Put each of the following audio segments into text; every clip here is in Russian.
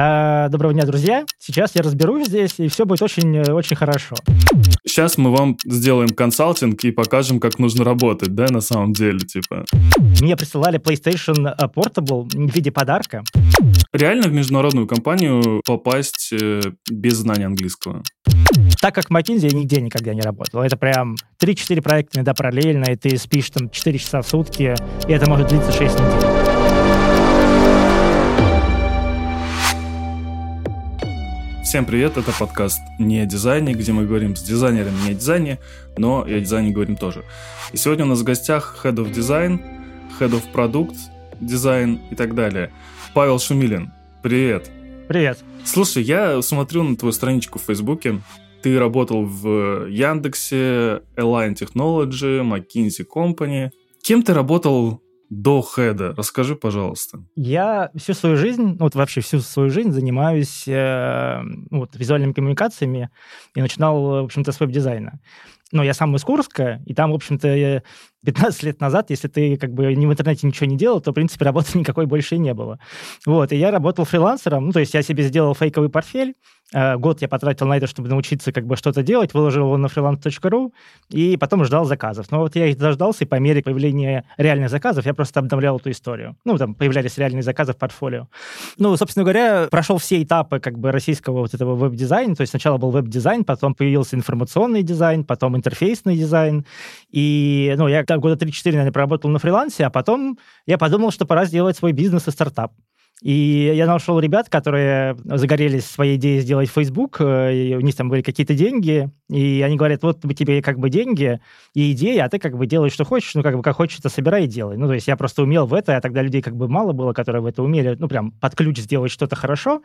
А, доброго дня, друзья. Сейчас я разберусь здесь, и все будет очень-очень хорошо. Сейчас мы вам сделаем консалтинг и покажем, как нужно работать, да, на самом деле, типа. Мне присылали PlayStation Portable в виде подарка. Реально в международную компанию попасть э, без знания английского? Так как в McKinsey я нигде никогда не работал. Это прям 3-4 проекта иногда параллельно, и ты спишь там 4 часа в сутки, и это может длиться 6 недель. Всем привет, это подкаст «Не о дизайне», где мы говорим с дизайнерами не о дизайне, но и о дизайне говорим тоже. И сегодня у нас в гостях Head of Design, Head of Product, Design и так далее. Павел Шумилин, привет. Привет. Слушай, я смотрю на твою страничку в Фейсбуке, ты работал в Яндексе, Align Technology, McKinsey Company. Кем ты работал до хеда. Расскажи, пожалуйста. Я всю свою жизнь, ну, вот вообще всю свою жизнь занимаюсь э, ну, вот, визуальными коммуникациями и начинал, в общем-то, с веб-дизайна. Но я сам из Курска, и там, в общем-то, 15 лет назад, если ты как бы ни в интернете ничего не делал, то, в принципе, работы никакой больше и не было. Вот, и я работал фрилансером, ну, то есть я себе сделал фейковый портфель, э, год я потратил на это, чтобы научиться как бы что-то делать, выложил его на freelance.ru, и потом ждал заказов. Но вот я их дождался, и по мере появления реальных заказов я просто обновлял эту историю. Ну, там появлялись реальные заказы в портфолио. Ну, собственно говоря, прошел все этапы как бы российского вот этого веб-дизайна, то есть сначала был веб-дизайн, потом появился информационный дизайн, потом интерфейсный дизайн, и, ну, я там года 3-4, наверное, проработал на фрилансе, а потом я подумал, что пора сделать свой бизнес и стартап. И я нашел ребят, которые загорелись своей идеей сделать Facebook, э, и у них там были какие-то деньги, и они говорят, вот тебе как бы деньги и идея, а ты как бы делаешь, что хочешь, ну как бы как хочешь, это собирай и делай. Ну то есть я просто умел в это, а тогда людей как бы мало было, которые в это умели, ну прям под ключ сделать что-то хорошо.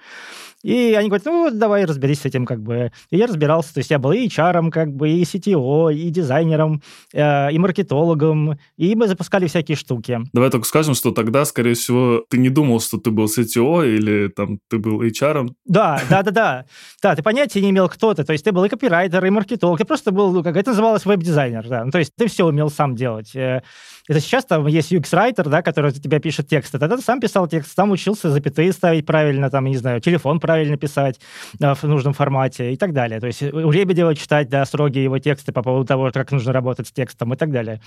И они говорят, ну давай разберись с этим как бы. И я разбирался, то есть я был и HR, как бы, и CTO, и дизайнером, э, и маркетологом, и мы запускали всякие штуки. Давай только скажем, что тогда, скорее всего, ты не думал, что ты был был CTO или там ты был HR? Да, да, да, да. Да, ты понятия не имел, кто ты. То есть ты был и копирайтер, и маркетолог. Ты просто был, ну, как это называлось, веб-дизайнер. Да. Ну, то есть ты все умел сам делать. Э, это сейчас там есть UX-райтер, да, который за тебя пишет тексты. Тогда ты сам писал текст, сам учился запятые ставить правильно, там, не знаю, телефон правильно писать да, в нужном формате и так далее. То есть у Лебедева читать, да, строгие его тексты по поводу того, как нужно работать с текстом и так далее.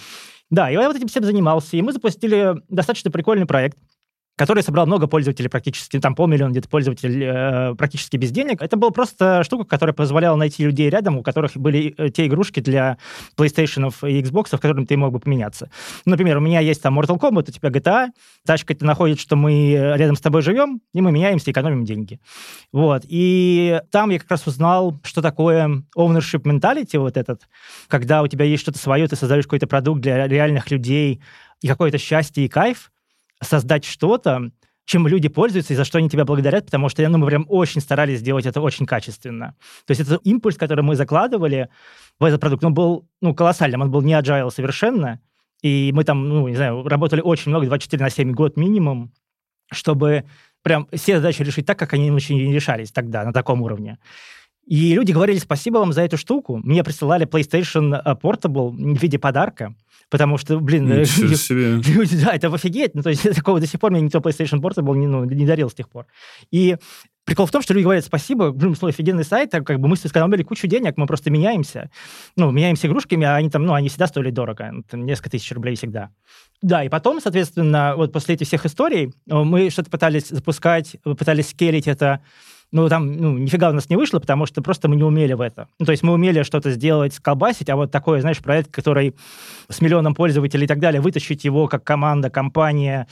Да, и я вот этим всем занимался. И мы запустили достаточно прикольный проект, который собрал много пользователей практически, там полмиллиона где-то пользователей э, практически без денег. Это была просто штука, которая позволяла найти людей рядом, у которых были э, те игрушки для PlayStation и Xbox, которыми ты мог бы поменяться. Например, у меня есть там Mortal Kombat, у тебя GTA, тачка это находит, что мы рядом с тобой живем, и мы меняемся, экономим деньги. Вот. И там я как раз узнал, что такое ownership mentality вот этот, когда у тебя есть что-то свое, ты создаешь какой-то продукт для реальных людей, и какое-то счастье и кайф, создать что-то, чем люди пользуются и за что они тебя благодарят, потому что ну, мы прям очень старались сделать это очень качественно. То есть это импульс, который мы закладывали в этот продукт, он был ну, колоссальным, он был не agile совершенно, и мы там, ну, не знаю, работали очень много, 24 на 7 год минимум, чтобы прям все задачи решить так, как они очень решались тогда, на таком уровне. И люди говорили, спасибо вам за эту штуку. Мне присылали PlayStation Portable в виде подарка. Потому что, блин, люди, да, это офигеть. Ну, то есть такого до сих пор мне никто PlayStation Portable не, ну, не дарил с тех пор. И прикол в том, что люди говорят спасибо, блин, слой офигенный сайт, так как бы мы сэкономили кучу денег, мы просто меняемся. Ну, меняемся игрушками, а они там, ну, они всегда стоили дорого, ну, там, несколько тысяч рублей всегда. Да, и потом, соответственно, вот после этих всех историй э, мы что-то пытались запускать, пытались скелить это ну, там, ну, нифига у нас не вышло, потому что просто мы не умели в это. Ну, то есть мы умели что-то сделать, сколбасить, а вот такой, знаешь, проект, который с миллионом пользователей и так далее, вытащить его как команда, компания,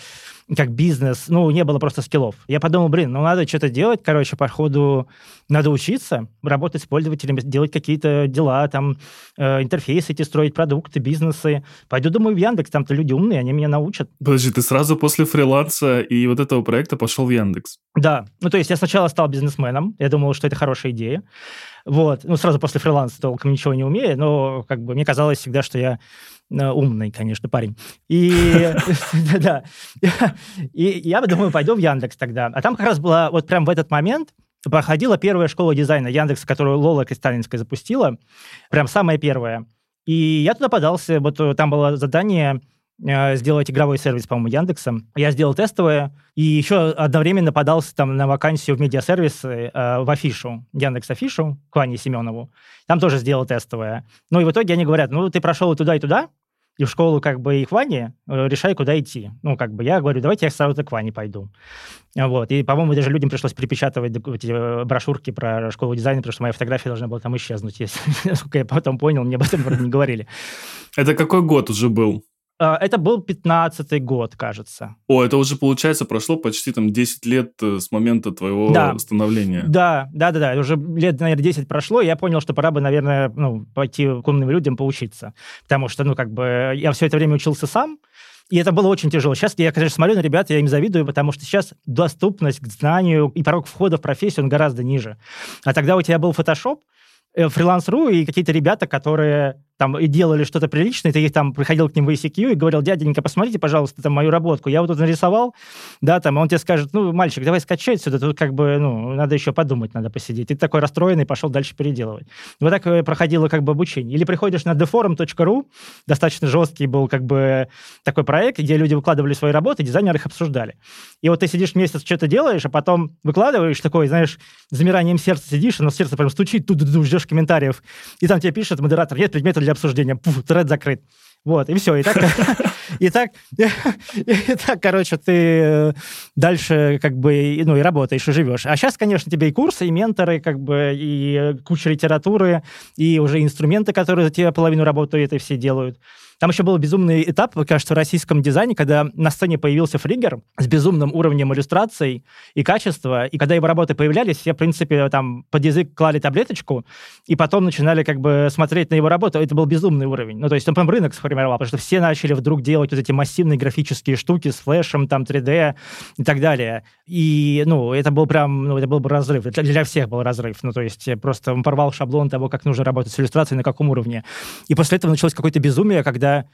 как бизнес, ну, не было просто скиллов. Я подумал, блин, ну, надо что-то делать, короче, по ходу надо учиться, работать с пользователями, делать какие-то дела, там, э, интерфейсы эти строить, продукты, бизнесы. Пойду, думаю, в Яндекс, там-то люди умные, они меня научат. Подожди, ты сразу после фриланса и вот этого проекта пошел в Яндекс? Да, ну, то есть я сначала стал бизнесменом, я думал, что это хорошая идея, вот, ну, сразу после фриланса толком ничего не умею, но, как бы, мне казалось всегда, что я умный, конечно, парень. И, да, и я думаю, пойду в Яндекс тогда. А там как раз была, вот прям в этот момент проходила первая школа дизайна Яндекса, которую Лола Кристалинская запустила. Прям самая первая. И я туда подался, вот там было задание э, сделать игровой сервис, по-моему, Яндекса. Я сделал тестовое, и еще одновременно подался там на вакансию в медиасервисы э, в Афишу, Яндекс Афишу, к Ване Семенову. Там тоже сделал тестовое. Ну и в итоге они говорят, ну ты прошел и туда, и туда, и в школу как бы и к Ване, э, решай, куда идти. Ну, как бы я говорю, давайте я сразу к Ване пойду. Вот. И, по-моему, даже людям пришлось перепечатывать эти э, брошюрки про школу дизайна, потому что моя фотография должна была там исчезнуть, если, насколько я потом понял, мне об этом не говорили. Это какой год уже был? А, это был 15-й год, кажется. О, это уже, получается, прошло почти там 10 лет э, с момента твоего да. становления. Да, да, да, да. Уже лет, наверное, 10 прошло, и я понял, что пора бы, наверное, ну, пойти к умным людям поучиться. Потому что, ну, как бы, я все это время учился сам, и это было очень тяжело. Сейчас я, конечно, смотрю на ребят, я им завидую, потому что сейчас доступность к знанию и порог входа в профессию, он гораздо ниже. А тогда у тебя был Photoshop, э, фриланс.ру и какие-то ребята, которые там и делали что-то приличное, ты их там приходил к ним в ICQ и говорил, дяденька, посмотрите, пожалуйста, там мою работку, я вот тут нарисовал, да, там, он тебе скажет, ну, мальчик, давай скачай сюда, тут как бы, ну, надо еще подумать, надо посидеть. Ты такой расстроенный, пошел дальше переделывать. Вот так э, проходило как бы обучение. Или приходишь на deforum.ru, достаточно жесткий был как бы такой проект, где люди выкладывали свои работы, дизайнеры их обсуждали. И вот ты сидишь месяц, что-то делаешь, а потом выкладываешь такой, знаешь, замиранием сердца сидишь, но сердце прям стучит, тут ждешь комментариев, и там тебе пишет модератор, нет предмета для обсуждения. Пуф, тред закрыт. Вот, и все. И так, и так, и так, короче, ты э, дальше как бы, ну, и работаешь, и живешь. А сейчас, конечно, тебе и курсы, и менторы, как бы, и куча литературы, и уже инструменты, которые за тебя половину работы это все делают. Там еще был безумный этап, кажется, в российском дизайне, когда на сцене появился фригер с безумным уровнем иллюстраций и качества, и когда его работы появлялись, все, в принципе, там под язык клали таблеточку, и потом начинали как бы смотреть на его работу. Это был безумный уровень. Ну, то есть он прям рынок сформировал, потому что все начали вдруг делать вот эти массивные графические штуки с флешем, там 3D и так далее. И, ну, это был прям, ну, это был бы разрыв. Для, для всех был разрыв. Ну, то есть просто он порвал шаблон того, как нужно работать с иллюстрацией, на каком уровне. И после этого началось какое-то безумие, когда когда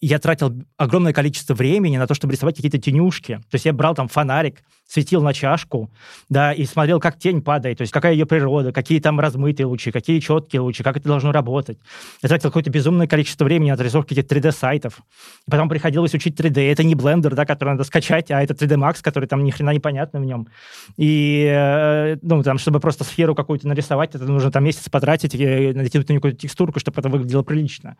я тратил огромное количество времени на то, чтобы рисовать какие-то тенюшки. То есть я брал там фонарик, светил на чашку, да, и смотрел, как тень падает, то есть какая ее природа, какие там размытые лучи, какие четкие лучи, как это должно работать. Я тратил какое-то безумное количество времени на отрисовку этих 3D-сайтов. Потом приходилось учить 3D. Это не Blender, да, который надо скачать, а это 3D Max, который там ни хрена непонятно в нем. И, э, ну, там, чтобы просто сферу какую-то нарисовать, это нужно там месяц потратить и натянуть на нее какую-то текстурку, чтобы это выглядело прилично.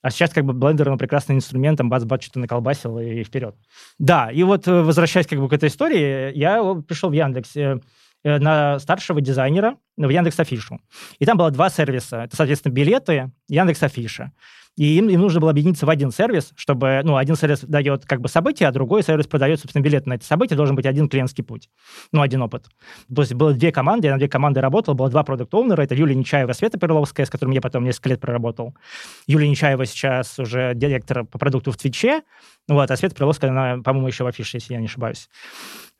А сейчас как бы Blender, он прекрасный инструмент, там бац-бац что-то наколбасил и, и вперед. Да, и вот э, возвращаясь как бы к этой истории, я пришел в Яндекс э, на старшего дизайнера в Яндекс Афишу. И там было два сервиса. Это, соответственно, билеты, Яндекс Афиша. И им, им нужно было объединиться в один сервис, чтобы, ну, один сервис дает как бы события, а другой сервис продает, собственно, билет на эти события, должен быть один клиентский путь, ну, один опыт. То есть было две команды, я на две команды работал, было два продукт оунера это Юлия Нечаева, Света Перловская, с которым я потом несколько лет проработал. Юлия Нечаева сейчас уже директор по продукту в Твиче, вот, а Света Перловская, она, по-моему, еще в афише, если я не ошибаюсь.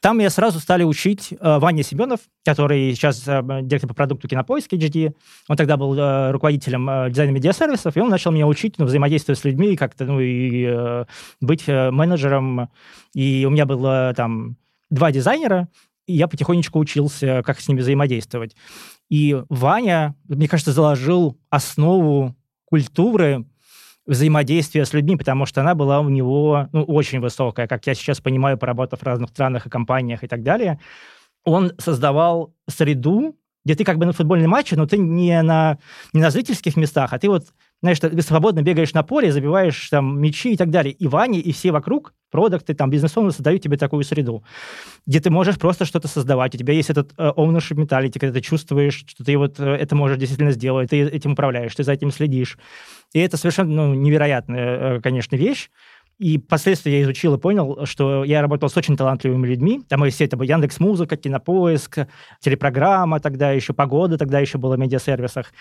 Там меня сразу стали учить э, Ваня Семенов, который сейчас э, директор по продукту Кинопоиск HD. Он тогда был э, руководителем э, дизайна медиасервисов, и он начал меня учить ну, взаимодействовать с людьми, как-то, ну, и э, быть э, менеджером. И у меня было там два дизайнера, и я потихонечку учился, как с ними взаимодействовать. И Ваня, мне кажется, заложил основу культуры взаимодействия с людьми, потому что она была у него ну, очень высокая, как я сейчас понимаю, поработав в разных странах и компаниях и так далее. Он создавал среду, где ты как бы на футбольной матче, но ты не на, не на зрительских местах, а ты вот знаешь, ты свободно бегаешь на поле, забиваешь там мячи и так далее. И Ваня, и все вокруг, продукты, там, бизнес-оунеры создают тебе такую среду, где ты можешь просто что-то создавать. У тебя есть этот uh, ownership mentality, когда ты чувствуешь, что ты вот uh, это можешь действительно сделать, ты этим управляешь, ты за этим следишь. И это совершенно ну, невероятная, uh, конечно, вещь. И впоследствии я изучил и понял, что я работал с очень талантливыми людьми. Там и все это Яндекс Музыка, Кинопоиск, телепрограмма тогда еще, Погода тогда еще была в медиасервисах.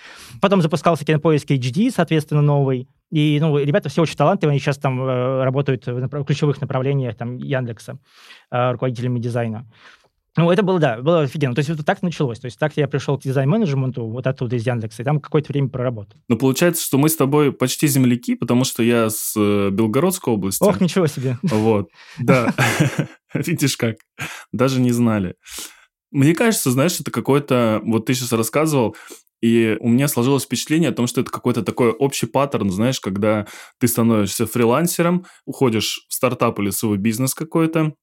Потом запускался Кинопоиск HD, соответственно, новый. И, ну, ребята все очень талантливые, они сейчас там э, работают в ключевых направлениях там Яндекса, э, руководителями дизайна. Ну, это было, да, было офигенно. То есть вот так началось. То есть так я пришел к дизайн-менеджменту вот оттуда из Яндекса, и там какое-то время проработал. Ну, получается, что мы с тобой почти земляки, потому что я с э, Белгородской области. Ох, ничего себе. Вот, да. Видишь как. Даже не знали. Мне кажется, знаешь, это какой-то... Вот ты сейчас рассказывал, И у меня сложилось впечатление о том, что это какой-то такой общий паттерн, знаешь, когда ты становишься фрилансером, уходишь в стартап или свой бизнес какой-то,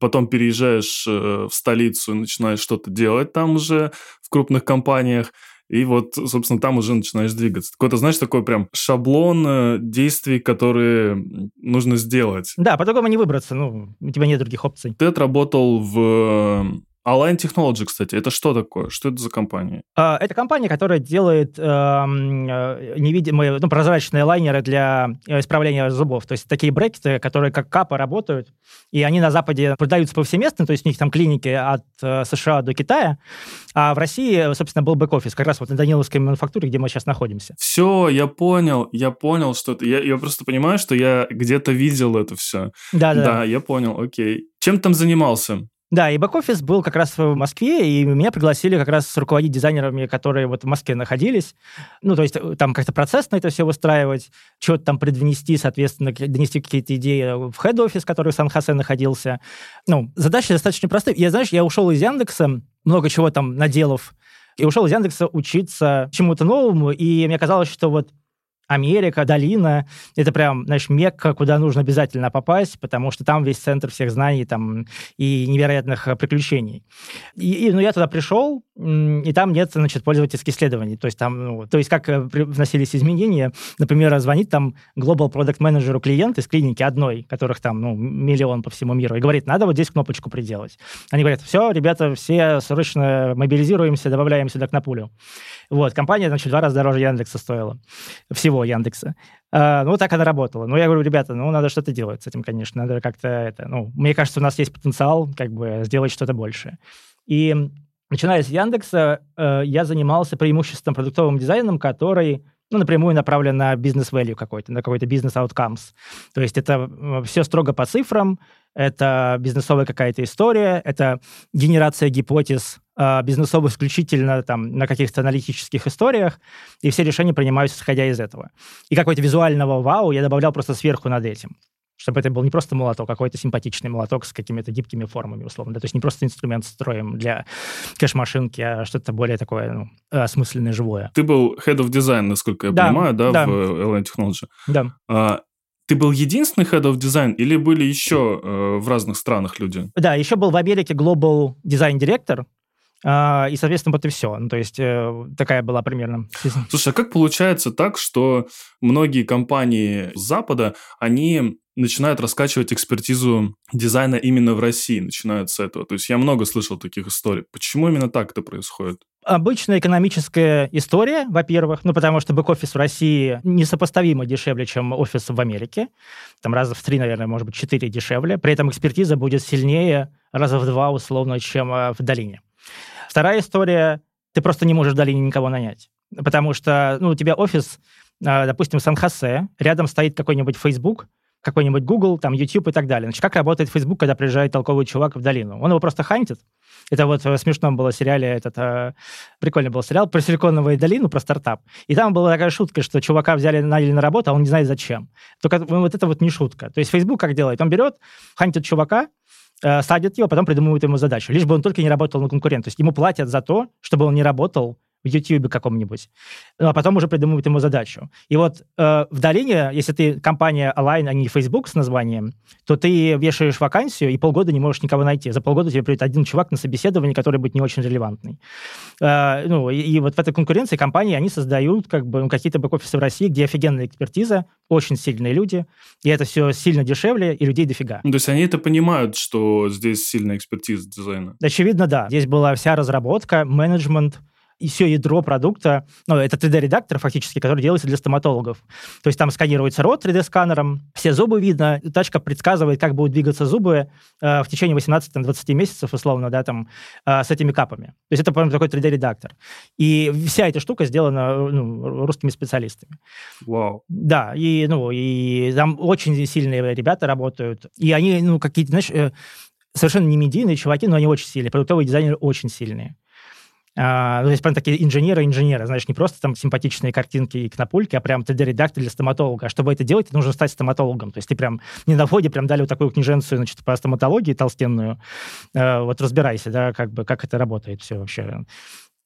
потом переезжаешь э, в столицу и начинаешь что-то делать там уже в крупных компаниях, и вот, собственно, там уже начинаешь двигаться. Какой-то, знаешь, такой прям шаблон э, действий, которые нужно сделать. Да, по-другому не выбраться, ну, у тебя нет других опций. Ты отработал в Align Technology, кстати, это что такое? Что это за компания? А, это компания, которая делает эм, э, невидимые, ну, прозрачные лайнеры для э, исправления зубов. То есть такие брекеты, которые как капы работают, и они на Западе продаются повсеместно, то есть у них там клиники от э, США до Китая, а в России, собственно, был бэк-офис, как раз вот на Даниловской мануфактуре, где мы сейчас находимся. Все, я понял, я понял, что это... Я, я просто понимаю, что я где-то видел это все. Да-да. Да, я понял, окей. Чем там занимался? Да, и бэк-офис был как раз в Москве, и меня пригласили как раз руководить дизайнерами, которые вот в Москве находились. Ну, то есть э, там как-то процессно это все выстраивать, что-то там предвнести, соответственно, донести какие-то идеи в хед-офис, который в Сан-Хосе находился. Ну, задачи достаточно простые. Я, знаешь, я ушел из Яндекса, много чего там наделав, и ушел из Яндекса учиться чему-то новому, и мне казалось, что вот Америка, долина, это прям, знаешь, Мекка, куда нужно обязательно попасть, потому что там весь центр всех знаний там, и невероятных э, приключений. И, и ну, я туда пришел, и там нет, значит, пользовательских исследований. То есть там, ну, то есть как э, вносились изменения, например, звонит там Global Product Manager клиент из клиники одной, которых там, ну, миллион по всему миру, и говорит, надо вот здесь кнопочку приделать. Они говорят, все, ребята, все срочно мобилизируемся, добавляем сюда к напулю. Вот, компания, значит, два раза дороже Яндекса стоила. Всего Яндекса. А, ну, так она работала. Ну, я говорю, ребята, ну, надо что-то делать с этим, конечно. Надо как-то это... Ну, мне кажется, у нас есть потенциал как бы сделать что-то большее. И начиная с Яндекса, э, я занимался преимуществом продуктовым дизайном, который ну, напрямую направлен на бизнес-value какой-то, на какой-то бизнес-outcomes. То есть это все строго по цифрам, это бизнесовая какая-то история, это генерация гипотез э, бизнесовых исключительно там, на каких-то аналитических историях, и все решения принимаются исходя из этого. И какой-то визуального вау я добавлял просто сверху над этим чтобы это был не просто молоток, а какой-то симпатичный молоток с какими-то гибкими формами, условно. Да? То есть не просто инструмент строим для кэш-машинки, а что-то более такое ну, осмысленное, живое. Ты был head of design, насколько я да, понимаю, да, да, в LN Technology? Да. А, ты был единственный head of design или были еще э, в разных странах люди? Да, еще был в Америке Global Design Director, и, соответственно, вот и все. Ну, то есть э, такая была примерно. Слушай, а как получается так, что многие компании Запада, они начинают раскачивать экспертизу дизайна именно в России, начинают с этого. То есть я много слышал таких историй. Почему именно так это происходит? Обычная экономическая история, во-первых, ну, потому что бэк-офис в России несопоставимо дешевле, чем офис в Америке. Там раза в три, наверное, может быть, четыре дешевле. При этом экспертиза будет сильнее раза в два, условно, чем э, в долине. Вторая история, ты просто не можешь в долине никого нанять. Потому что, ну, у тебя офис, э, допустим, в Сан-Хосе, рядом стоит какой-нибудь Facebook, какой-нибудь Google, там, YouTube и так далее. Значит, как работает Facebook, когда приезжает толковый чувак в долину? Он его просто хантит. Это вот в смешном было сериале, этот, э, прикольный был сериал про Силиконовую долину, про стартап. И там была такая шутка, что чувака взяли, наняли на работу, а он не знает зачем. Только ну, вот это вот не шутка. То есть Facebook как делает? Он берет, хантит чувака, э, садит его, потом придумывает ему задачу. Лишь бы он только не работал на конкурент. То есть ему платят за то, чтобы он не работал в YouTube каком-нибудь, ну, а потом уже придумывают ему задачу. И вот э, в долине, если ты компания Align, а не Facebook с названием, то ты вешаешь вакансию и полгода не можешь никого найти. За полгода тебе придет один чувак на собеседование, который будет не очень релевантный. Э, ну, и, и вот в этой конкуренции компании, они создают как бы ну, какие-то бэк-офисы в России, где офигенная экспертиза, очень сильные люди, и это все сильно дешевле, и людей дофига. Ну, то есть они это понимают, что здесь сильная экспертиза дизайна? Очевидно, да. Здесь была вся разработка, менеджмент, и все ядро продукта, ну, это 3D-редактор фактически, который делается для стоматологов. То есть там сканируется рот 3D-сканером, все зубы видно, тачка предсказывает, как будут двигаться зубы э, в течение 18-20 месяцев, условно, да, там, э, с этими капами. То есть это прям такой 3D-редактор. И вся эта штука сделана ну, русскими специалистами. Вау. Да, и, ну, и там очень сильные ребята работают, и они, ну, какие-то, знаешь, э, совершенно не медийные чуваки, но они очень сильные, продуктовые дизайнеры очень сильные. А, ну, то есть прям такие инженеры-инженеры, знаешь, не просто там симпатичные картинки и кнопульки, а прям 3D-редактор для стоматолога. А чтобы это делать, нужно стать стоматологом. То есть ты прям не на входе прям дали вот такую книженцию, значит, по стоматологии толстенную. А, вот разбирайся, да, как бы, как это работает все вообще.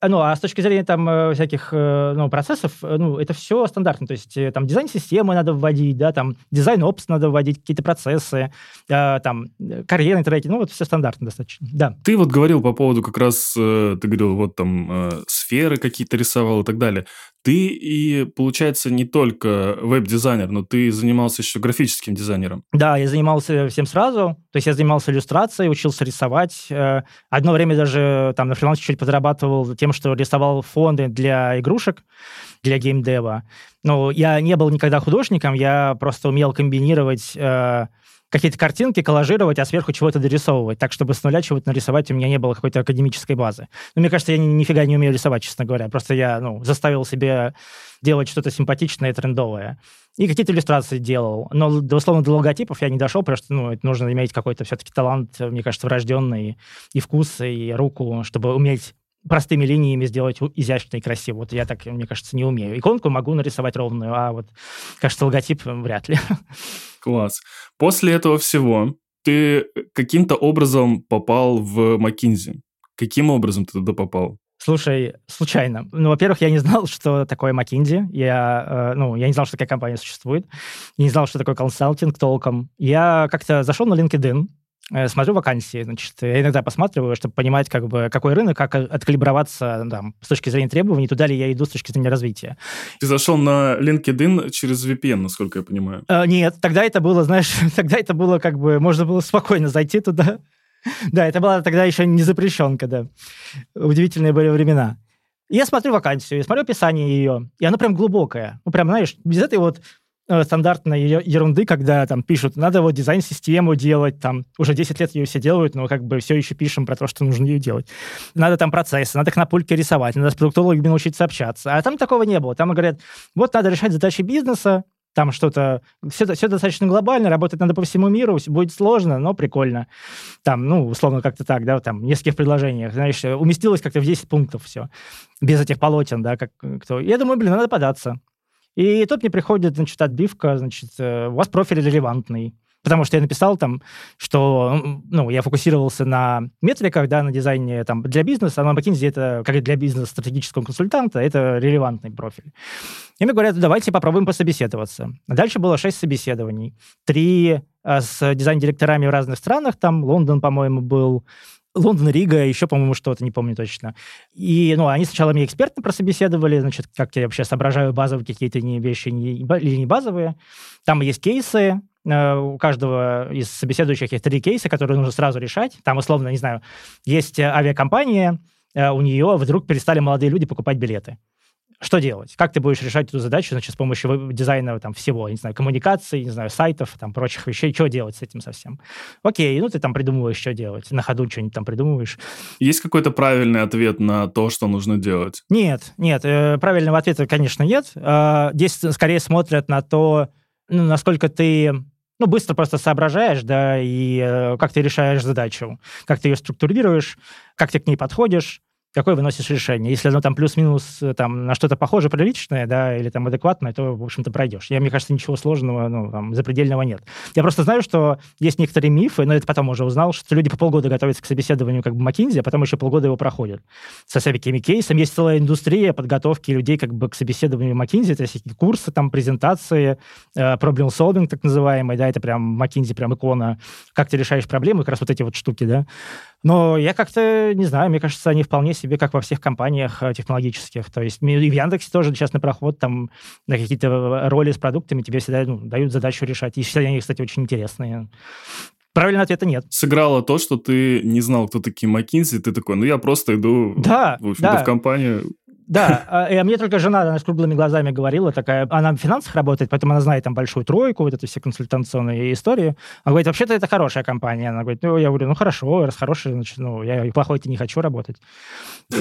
Ну, а с точки зрения там э, всяких э, ну, процессов, э, ну, это все стандартно. То есть там дизайн системы надо вводить, да, там дизайн опс надо вводить, какие-то процессы, там карьерный трекинг, ну, вот все стандартно достаточно, да. Ты вот говорил по поводу как раз, ты говорил, вот там сферы какие-то рисовал и так далее. Ты и, получается, не только веб-дизайнер, но ты занимался еще графическим дизайнером. Да, я занимался всем сразу. То есть я занимался иллюстрацией, учился рисовать. Одно время даже там на фрилансе чуть подрабатывал тем, что рисовал фонды для игрушек, для геймдева. Но я не был никогда художником, я просто умел комбинировать э, какие-то картинки, коллажировать, а сверху чего-то дорисовывать, так, чтобы с нуля чего-то нарисовать у меня не было какой-то академической базы. Но мне кажется, я ни, нифига не умею рисовать, честно говоря. Просто я ну, заставил себе делать что-то симпатичное и трендовое. И какие-то иллюстрации делал. Но, условно, до логотипов я не дошел, потому что ну, это нужно иметь какой-то все-таки талант, мне кажется, врожденный, и вкус, и руку, чтобы уметь простыми линиями сделать изящно и красиво. Вот я так, мне кажется, не умею. Иконку могу нарисовать ровную, а вот, кажется, логотип вряд ли. Класс. После этого всего ты каким-то образом попал в McKinsey. Каким образом ты туда попал? Слушай, случайно. Ну, во-первых, я не знал, что такое McKinsey. Я, э, ну, я не знал, что такая компания существует. Я не знал, что такое консалтинг толком. Я как-то зашел на LinkedIn, Э, смотрю вакансии, значит, я иногда посматриваю, чтобы понимать, как бы, какой рынок, как откалиброваться там, с точки зрения требований, туда ли я иду с точки зрения развития. Ты зашел на LinkedIn через VPN, насколько я понимаю. А, нет, тогда это было, знаешь, тогда это было как бы, можно было спокойно зайти туда. Да, это была тогда еще не запрещенка, да. Удивительные были времена. Я смотрю вакансию, я смотрю описание ее, и оно прям глубокое. Ну, прям, знаешь, без этой вот Э, стандартной ерунды, когда там пишут, надо вот дизайн-систему делать, там уже 10 лет ее все делают, но как бы все еще пишем про то, что нужно ее делать. Надо там процессы, надо их на пульке рисовать, надо с продуктологами научиться общаться. А там такого не было. Там говорят, вот надо решать задачи бизнеса, там что-то, все, все достаточно глобально, работать надо по всему миру, будет сложно, но прикольно. Там, ну, условно, как-то так, да, там, в нескольких предложениях, знаешь, уместилось как-то в 10 пунктов все, без этих полотен, да, как кто. Я думаю, блин, надо податься. И тут мне приходит, значит, отбивка, значит, э, у вас профиль релевантный. Потому что я написал там, что ну, я фокусировался на метриках, да, на дизайне там, для бизнеса, а на McKinsey это, как для бизнес-стратегического консультанта, это релевантный профиль. И мне говорят, давайте попробуем пособеседоваться. Дальше было шесть собеседований. Три а, с дизайн-директорами в разных странах, там Лондон, по-моему, был, Лондон, Рига, еще, по-моему, что-то, не помню точно. И, ну, они сначала меня экспертно прособеседовали, значит, как я вообще соображаю базовые какие-то не вещи не, или не базовые. Там есть кейсы, э, у каждого из собеседующих есть три кейса, которые нужно сразу решать. Там, условно, не знаю, есть авиакомпания, э, у нее вдруг перестали молодые люди покупать билеты. Что делать? Как ты будешь решать эту задачу, значит, с помощью дизайна там всего, не знаю, коммуникаций, не знаю, сайтов, там, прочих вещей, что делать с этим совсем? Окей, ну ты там придумываешь, что делать, на ходу что-нибудь там придумываешь. Есть какой-то правильный ответ на то, что нужно делать? Нет, нет, э, правильного ответа, конечно, нет. Э, здесь скорее смотрят на то, ну, насколько ты ну, быстро просто соображаешь, да, и э, как ты решаешь задачу, как ты ее структурируешь, как ты к ней подходишь, какое выносишь решение. Если оно там плюс-минус э, там, на что-то похоже, приличное, да, или там адекватное, то, в общем-то, пройдешь. Я, мне кажется, ничего сложного, ну, там, запредельного нет. Я просто знаю, что есть некоторые мифы, но это потом уже узнал, что люди по полгода готовятся к собеседованию как бы McKinsey, а потом еще полгода его проходят. Со всякими кейсами. Есть целая индустрия подготовки людей как бы к собеседованию McKinsey, это всякие курсы, там, презентации, э, problem solving, так называемый, да, это прям McKinsey, прям икона, как ты решаешь проблемы, как раз вот эти вот штуки, да. Но я как-то, не знаю, мне кажется, они вполне себе, как во всех компаниях э, технологических. То есть и в Яндексе тоже сейчас на проход, там, на какие-то э, роли с продуктами тебе всегда ну, дают задачу решать. И все они, кстати, очень интересные. Правильного ответа нет. Сыграло то, что ты не знал, кто такие McKinsey, ты такой, ну я просто иду да, в, да. в компанию да, а, и мне только жена она с круглыми глазами говорила, такая, она в финансах работает, поэтому она знает там большую тройку, вот эти все консультационные истории. Она говорит, вообще-то это хорошая компания. Она говорит, ну, я говорю, ну, хорошо, раз хорошая, значит, ну, я плохой-то не хочу работать.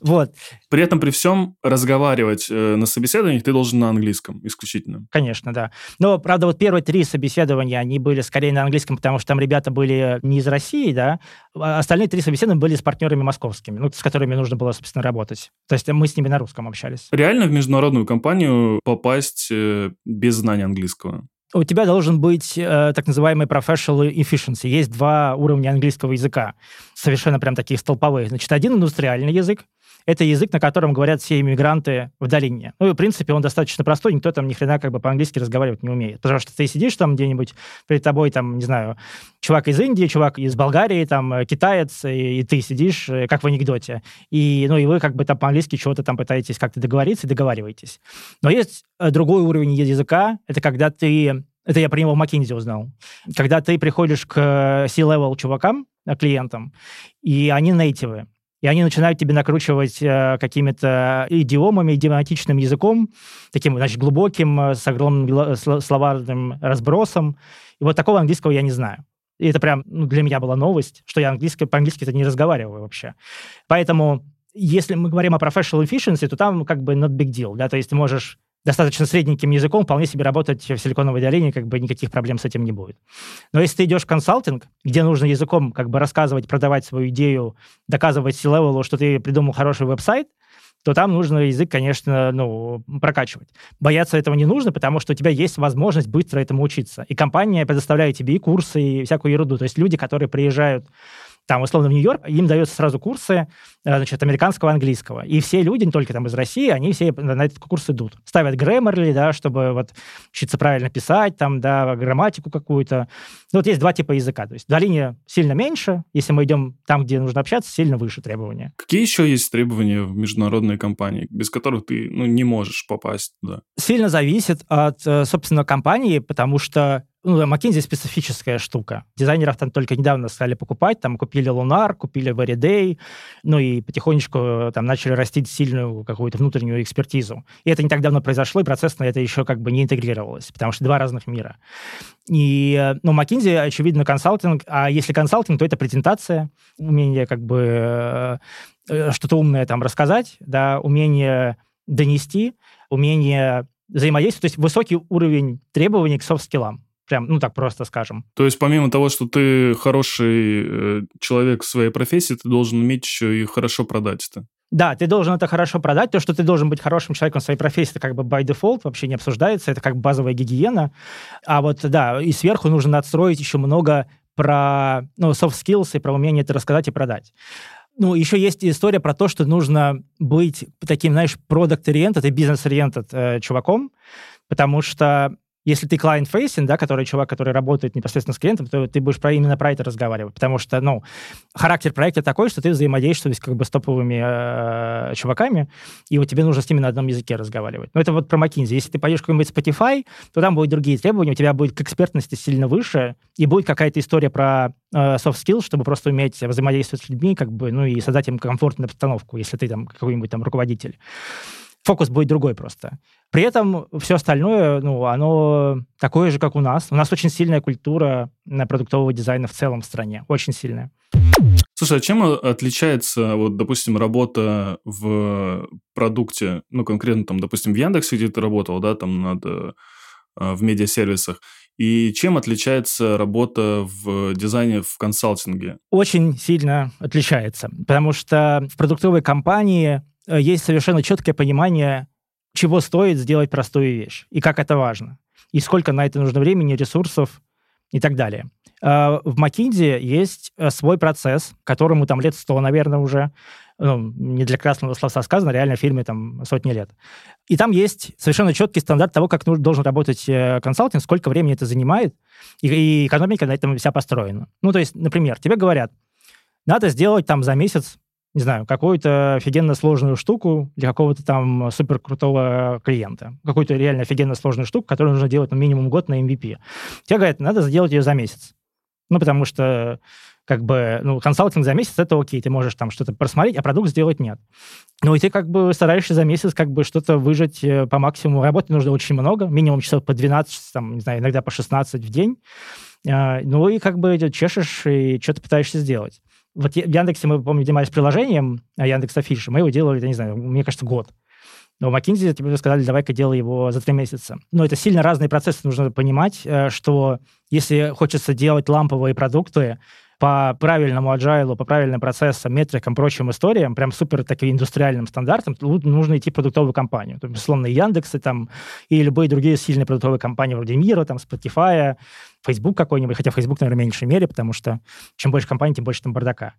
Вот. При этом, при всем, разговаривать э, на собеседованиях ты должен на английском исключительно. Конечно, да. Но, правда, вот первые три собеседования, они были скорее на английском, потому что там ребята были не из России, да, а остальные три собеседования были с партнерами московскими, ну, с которыми нужно было, собственно, работать работать. То есть мы с ними на русском общались. Реально в международную компанию попасть э, без знания английского? у тебя должен быть э, так называемый professional efficiency. Есть два уровня английского языка, совершенно прям таких столповых. Значит, один индустриальный язык, это язык, на котором говорят все иммигранты в долине. Ну, и, в принципе, он достаточно простой, никто там ни хрена как бы по-английски разговаривать не умеет. Потому что ты сидишь там где-нибудь, перед тобой там, не знаю, чувак из Индии, чувак из Болгарии, там, э, китаец, и, и ты сидишь, э, как в анекдоте. И, ну, и вы как бы там по-английски чего-то там пытаетесь как-то договориться и договариваетесь. Но есть э, другой уровень языка, это когда ты это я про него в McKinsey узнал. Когда ты приходишь к C-level чувакам, клиентам, и они нейтивы и они начинают тебе накручивать э, какими-то идиомами, идиоматичным языком, таким, значит, глубоким, э, с огромным словарным разбросом. И вот такого английского я не знаю. И это прям ну, для меня была новость, что я английский, по-английски-то не разговариваю вообще. Поэтому если мы говорим о professional efficiency, то там как бы not big deal, да, то есть ты можешь достаточно средненьким языком вполне себе работать в Силиконовой долине, как бы никаких проблем с этим не будет. Но если ты идешь в консалтинг, где нужно языком как бы рассказывать, продавать свою идею, доказывать C-level, что ты придумал хороший веб-сайт, то там нужно язык, конечно, ну, прокачивать. Бояться этого не нужно, потому что у тебя есть возможность быстро этому учиться. И компания предоставляет тебе и курсы, и всякую ерунду. То есть люди, которые приезжают там, условно, в Нью-Йорк, им даются сразу курсы, э, значит, американского, английского. И все люди, не только там из России, они все на этот курс идут. Ставят Grammarly, да, чтобы вот учиться правильно писать, там, да, грамматику какую-то. Ну, вот есть два типа языка. То есть в долине сильно меньше, если мы идем там, где нужно общаться, сильно выше требования. Какие еще есть требования в международной компании, без которых ты, ну, не можешь попасть туда? Сильно зависит от, э, собственно, компании, потому что ну, McKinsey специфическая штука. Дизайнеров там только недавно стали покупать, там купили Lunar, купили Veriday, ну и потихонечку э, там начали растить сильную какую-то внутреннюю экспертизу. И это не так давно произошло, и процесс на это еще как бы не интегрировалось, потому что два разных мира. И, э, ну, McKinsey, очевидно, консалтинг, а если консалтинг, то это презентация, умение как бы э, что-то умное там рассказать, да, умение донести, умение взаимодействовать, то есть высокий уровень требований к софт-скиллам. Прям, ну так просто скажем. То есть помимо того, что ты хороший э, человек в своей профессии, ты должен уметь еще и хорошо продать это. Да, ты должен это хорошо продать. То, что ты должен быть хорошим человеком в своей профессии, это как бы by default, вообще не обсуждается. Это как базовая гигиена. А вот, да, и сверху нужно отстроить еще много про ну, soft skills и про умение это рассказать и продать. Ну, еще есть история про то, что нужно быть таким, знаешь, продукт-ориентед и бизнес-ориентед э, чуваком, потому что если ты client-facing, да, который чувак, который работает непосредственно с клиентом, то ты будешь про, именно про это разговаривать, потому что, ну, характер проекта такой, что ты взаимодействуешь как бы с топовыми э, чуваками, и вот тебе нужно с ними на одном языке разговаривать. Но это вот про McKinsey. Если ты пойдешь какой-нибудь Spotify, то там будут другие требования, у тебя будет к экспертности сильно выше, и будет какая-то история про э, soft skills, чтобы просто уметь взаимодействовать с людьми, как бы, ну, и создать им комфортную обстановку, если ты там какой-нибудь там руководитель фокус будет другой просто. При этом все остальное, ну, оно такое же, как у нас. У нас очень сильная культура на продуктового дизайна в целом в стране, очень сильная. Слушай, а чем отличается, вот, допустим, работа в продукте, ну, конкретно, там, допустим, в Яндексе, где ты работал, да, там, над, э, в медиасервисах, и чем отличается работа в дизайне в консалтинге? Очень сильно отличается, потому что в продуктовой компании Э, есть совершенно четкое понимание, чего стоит сделать простую вещь и как это важно, и сколько на это нужно времени, ресурсов и так далее. Э, в McKinsey есть э, свой процесс, которому там лет 100, наверное, уже, ну, не для красного словца сказано, реально в фирме там сотни лет. И там есть совершенно четкий стандарт того, как должен работать консалтинг, сколько времени это занимает, и, и экономика на этом вся построена. Ну, то есть, например, тебе говорят, надо сделать там за месяц не знаю, какую-то офигенно сложную штуку для какого-то там супер крутого клиента. Какую-то реально офигенно сложную штуку, которую нужно делать ну, минимум год на MVP. Тебе говорят, надо сделать ее за месяц. Ну, потому что как бы, ну, консалтинг за месяц, это окей, ты можешь там что-то просмотреть, а продукт сделать нет. Ну, и ты как бы стараешься за месяц как бы что-то выжать э, по максимуму. Работы нужно очень много, минимум часов по 12, там, не знаю, иногда по 16 в день. А, ну, и как бы чешешь и что-то пытаешься сделать. Вот в Яндексе мы, помню, занимались приложением а Яндекс Афиши. Мы его делали, я не знаю, мне кажется, год. Но в McKinsey тебе сказали, давай-ка делай его за три месяца. Но это сильно разные процессы, нужно понимать, э, что если хочется делать ламповые продукты, по правильному agile, по правильным процессам, метрикам, прочим историям, прям супер таким индустриальным стандартам, нужно идти в продуктовую компанию. То есть, условно, Яндексы там и любые другие сильные продуктовые компании вроде Мира, там, Spotify, Facebook какой-нибудь, хотя Facebook, наверное, в меньшей мере, потому что чем больше компаний, тем больше там бардака.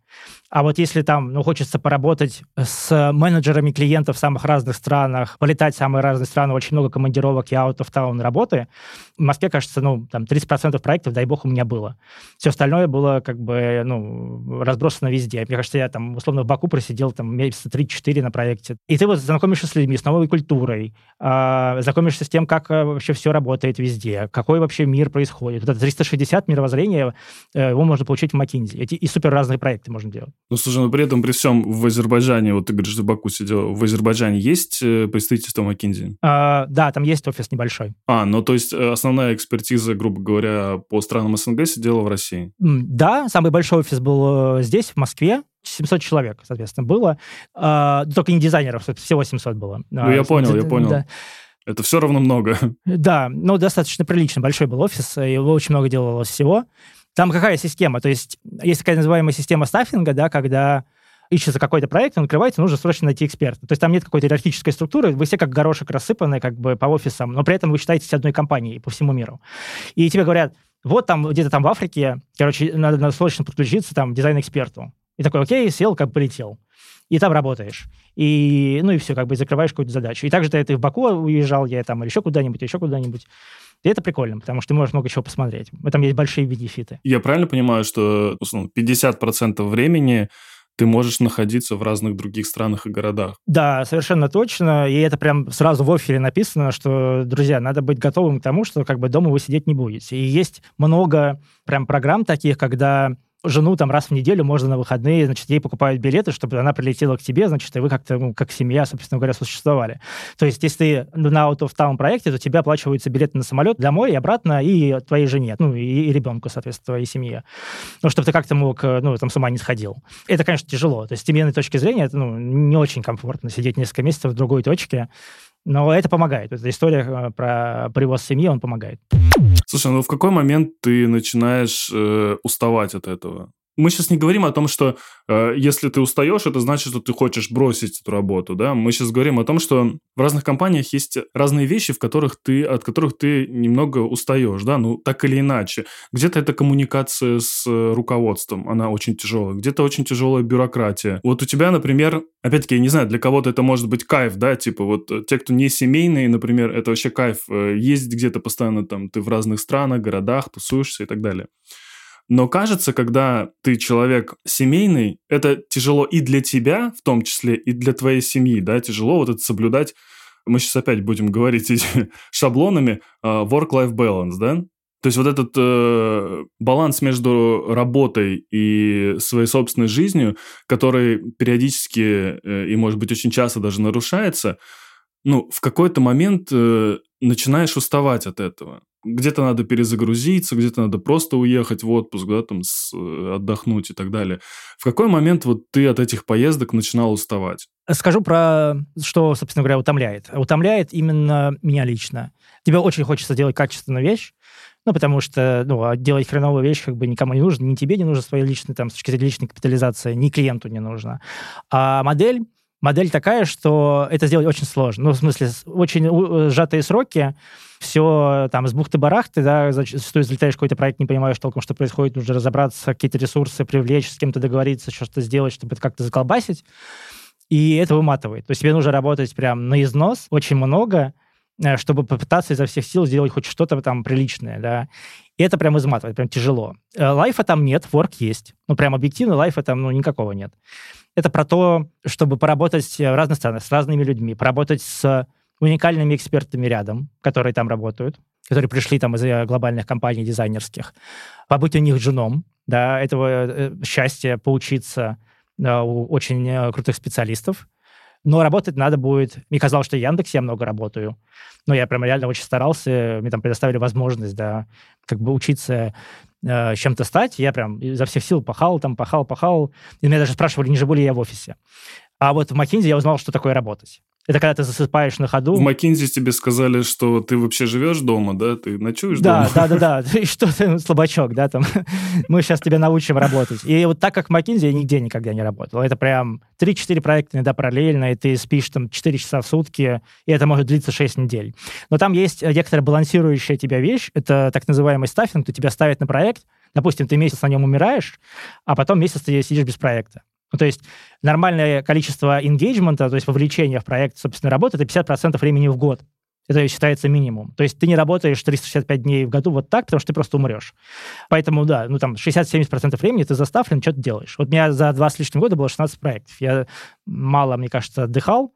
А вот если там, ну, хочется поработать с менеджерами клиентов в самых разных странах, полетать в самые разные страны, очень много командировок и out of town работы, в Москве, кажется, ну, там 30% проектов, дай бог, у меня было. Все остальное было как бы, ну, разбросано везде. Мне кажется, я там, условно, в Баку просидел там месяца 3-4 на проекте. И ты вот знакомишься с людьми, с новой культурой, э, знакомишься с тем, как э, вообще все работает везде, какой вообще мир происходит это 360 мировоззрения, э, его можно получить в Макинзи. Эти и супер разные проекты можно делать. Ну, слушай, ну при этом, при всем, в Азербайджане, вот ты говоришь, что Баку сидел, в Азербайджане есть э, представительство Макинзи? А, да, там есть офис небольшой. А, ну то есть э, основная экспертиза, грубо говоря, по странам СНГ сидела в России? Да, самый большой офис был здесь, в Москве, 700 человек, соответственно, было. А, только не дизайнеров, всего 700 было. Ну, я понял, я понял. Да. Это все равно много. Да, ну, достаточно прилично. Большой был офис, и очень много делалось всего. Там какая система? То есть есть такая называемая система стаффинга, да, когда ищется какой-то проект, он открывается, нужно срочно найти эксперта. То есть там нет какой-то иерархической структуры, вы все как горошек рассыпаны как бы по офисам, но при этом вы считаетесь одной компанией по всему миру. И тебе говорят, вот там где-то там в Африке, короче, надо, надо срочно подключиться там дизайн-эксперту. И такой, окей, сел, как полетел и там работаешь. И, ну и все, как бы закрываешь какую-то задачу. И также ты, ты в Баку уезжал, я там, или еще куда-нибудь, еще куда-нибудь. И это прикольно, потому что ты можешь много чего посмотреть. Этом есть большие бенефиты. Я правильно понимаю, что условно, 50% времени ты можешь находиться в разных других странах и городах. Да, совершенно точно. И это прям сразу в офере написано, что, друзья, надо быть готовым к тому, что как бы дома вы сидеть не будете. И есть много прям программ таких, когда жену там раз в неделю можно на выходные, значит, ей покупают билеты, чтобы она прилетела к тебе, значит, и вы как-то, ну, как семья, собственно говоря, существовали. То есть, если ты на Out of Town проекте, то тебе оплачиваются билеты на самолет домой и обратно, и твоей жене, ну, и, и ребенку, соответственно, твоей семье. Ну, чтобы ты как-то мог, ну, там, с ума не сходил. Это, конечно, тяжело. То есть, с семейной точки зрения, это, ну, не очень комфортно сидеть несколько месяцев в другой точке, но это помогает. Эта история э, про привоз семьи, он помогает. Слушай, ну в какой момент ты начинаешь э, уставать от этого? Мы сейчас не говорим о том, что э, если ты устаешь, это значит, что ты хочешь бросить эту работу, да? Мы сейчас говорим о том, что в разных компаниях есть разные вещи, в которых ты, от которых ты немного устаешь, да? Ну, так или иначе. Где-то это коммуникация с э, руководством, она очень тяжелая. Где-то очень тяжелая бюрократия. Вот у тебя, например, опять-таки, я не знаю, для кого-то это может быть кайф, да? Типа вот э, те, кто не семейные, например, это вообще кайф. Э, ездить где-то постоянно там, ты в разных странах, городах, тусуешься и так далее. Но кажется, когда ты человек семейный, это тяжело и для тебя, в том числе, и для твоей семьи, да, тяжело вот это соблюдать. Мы сейчас опять будем говорить этими шаблонами uh, work-life balance, да? То есть вот этот э, баланс между работой и своей собственной жизнью, который периодически э, и, может быть, очень часто даже нарушается, ну, в какой-то момент э, начинаешь уставать от этого где-то надо перезагрузиться, где-то надо просто уехать в отпуск, да, там, с, э, отдохнуть и так далее. В какой момент вот ты от этих поездок начинал уставать? Скажу про, что, собственно говоря, утомляет. Утомляет именно меня лично. Тебе очень хочется делать качественную вещь, ну, потому что, ну, а делать хреновую вещь как бы никому не нужно, ни тебе не нужно своей личной, там, с точки зрения личной капитализации, ни клиенту не нужно. А модель, модель такая, что это сделать очень сложно. Ну, в смысле, очень э, сжатые сроки, все там с бухты-барахты, да, зачастую залетаешь какой-то проект, не понимаешь толком, что происходит, нужно разобраться, какие-то ресурсы привлечь, с кем-то договориться, что-то сделать, чтобы это как-то заколбасить. И это выматывает. То есть тебе нужно работать прям на износ, очень много, э, чтобы попытаться изо всех сил сделать хоть что-то там приличное, да. И это прям изматывает, прям тяжело. Э, лайфа там нет, ворк есть. Ну, прям объективно лайфа там, ну, никакого нет это про то, чтобы поработать в разных странах, с разными людьми, поработать с уникальными экспертами рядом, которые там работают, которые пришли там из э, глобальных компаний дизайнерских, побыть у них женом, да, этого э, счастья поучиться да, у очень э, крутых специалистов. Но работать надо будет... Мне казалось, что в Яндексе я много работаю. Но я прям реально очень старался. Мне там предоставили возможность, да, как бы учиться э, чем-то стать. Я прям изо всех сил пахал, там пахал, пахал. И меня даже спрашивали, не живу ли я в офисе. А вот в McKinsey я узнал, что такое работать. Это когда ты засыпаешь на ходу. В Макинзи тебе сказали, что ты вообще живешь дома, да? Ты ночуешь да, дома? Да, да, да. И что ты, слабачок, да, там. Мы сейчас тебя научим работать. И вот так как в Макинзи я нигде никогда не работал. Это прям 3-4 проекта иногда параллельно, и ты спишь там 4 часа в сутки, и это может длиться 6 недель. Но там есть некоторая балансирующая тебя вещь. Это так называемый стаффинг. То тебя ставят на проект, допустим, ты месяц на нем умираешь, а потом месяц ты сидишь без проекта. Ну, то есть нормальное количество engagement, то есть вовлечения в проект, собственно, работы, это 50% времени в год. Это считается минимум. То есть ты не работаешь 365 дней в году вот так, потому что ты просто умрешь. Поэтому, да, ну там 60-70% времени ты заставлен, что ты делаешь. Вот у меня за два с лишним года было 16 проектов. Я мало, мне кажется, отдыхал,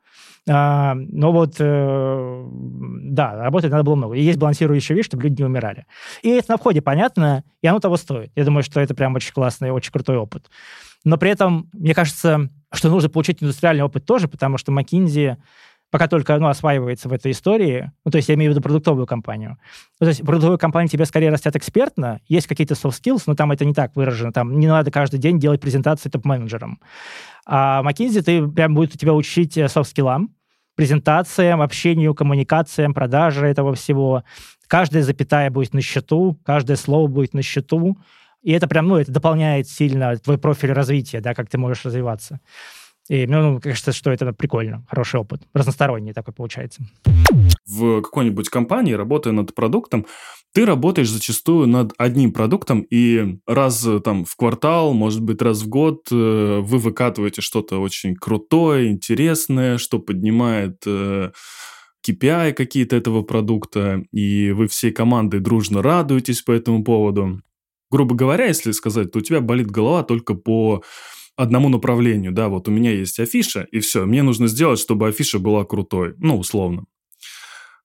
а, но вот, э, да, работать надо было много. И есть балансирующая вещь, чтобы люди не умирали. И это на входе понятно, и оно того стоит. Я думаю, что это прям очень классный, очень крутой опыт. Но при этом, мне кажется, что нужно получить индустриальный опыт тоже, потому что McKinsey пока только ну, осваивается в этой истории, ну, то есть я имею в виду продуктовую компанию. Ну, то есть продуктовую компанию тебе скорее растят экспертно, есть какие-то soft skills, но там это не так выражено, там не надо каждый день делать презентации топ-менеджерам. А McKinsey ты прям будет тебя учить софт-скиллам, презентациям, общению, коммуникациям, продаже этого всего. Каждая запятая будет на счету, каждое слово будет на счету. И это прям, ну, это дополняет сильно твой профиль развития, да, как ты можешь развиваться. И мне ну, кажется, что это прикольно, хороший опыт, разносторонний такой получается. В какой-нибудь компании, работая над продуктом, ты работаешь зачастую над одним продуктом, и раз там в квартал, может быть, раз в год э, вы выкатываете что-то очень крутое, интересное, что поднимает э, KPI какие-то этого продукта, и вы всей командой дружно радуетесь по этому поводу грубо говоря, если сказать, то у тебя болит голова только по одному направлению, да, вот у меня есть афиша, и все, мне нужно сделать, чтобы афиша была крутой, ну, условно.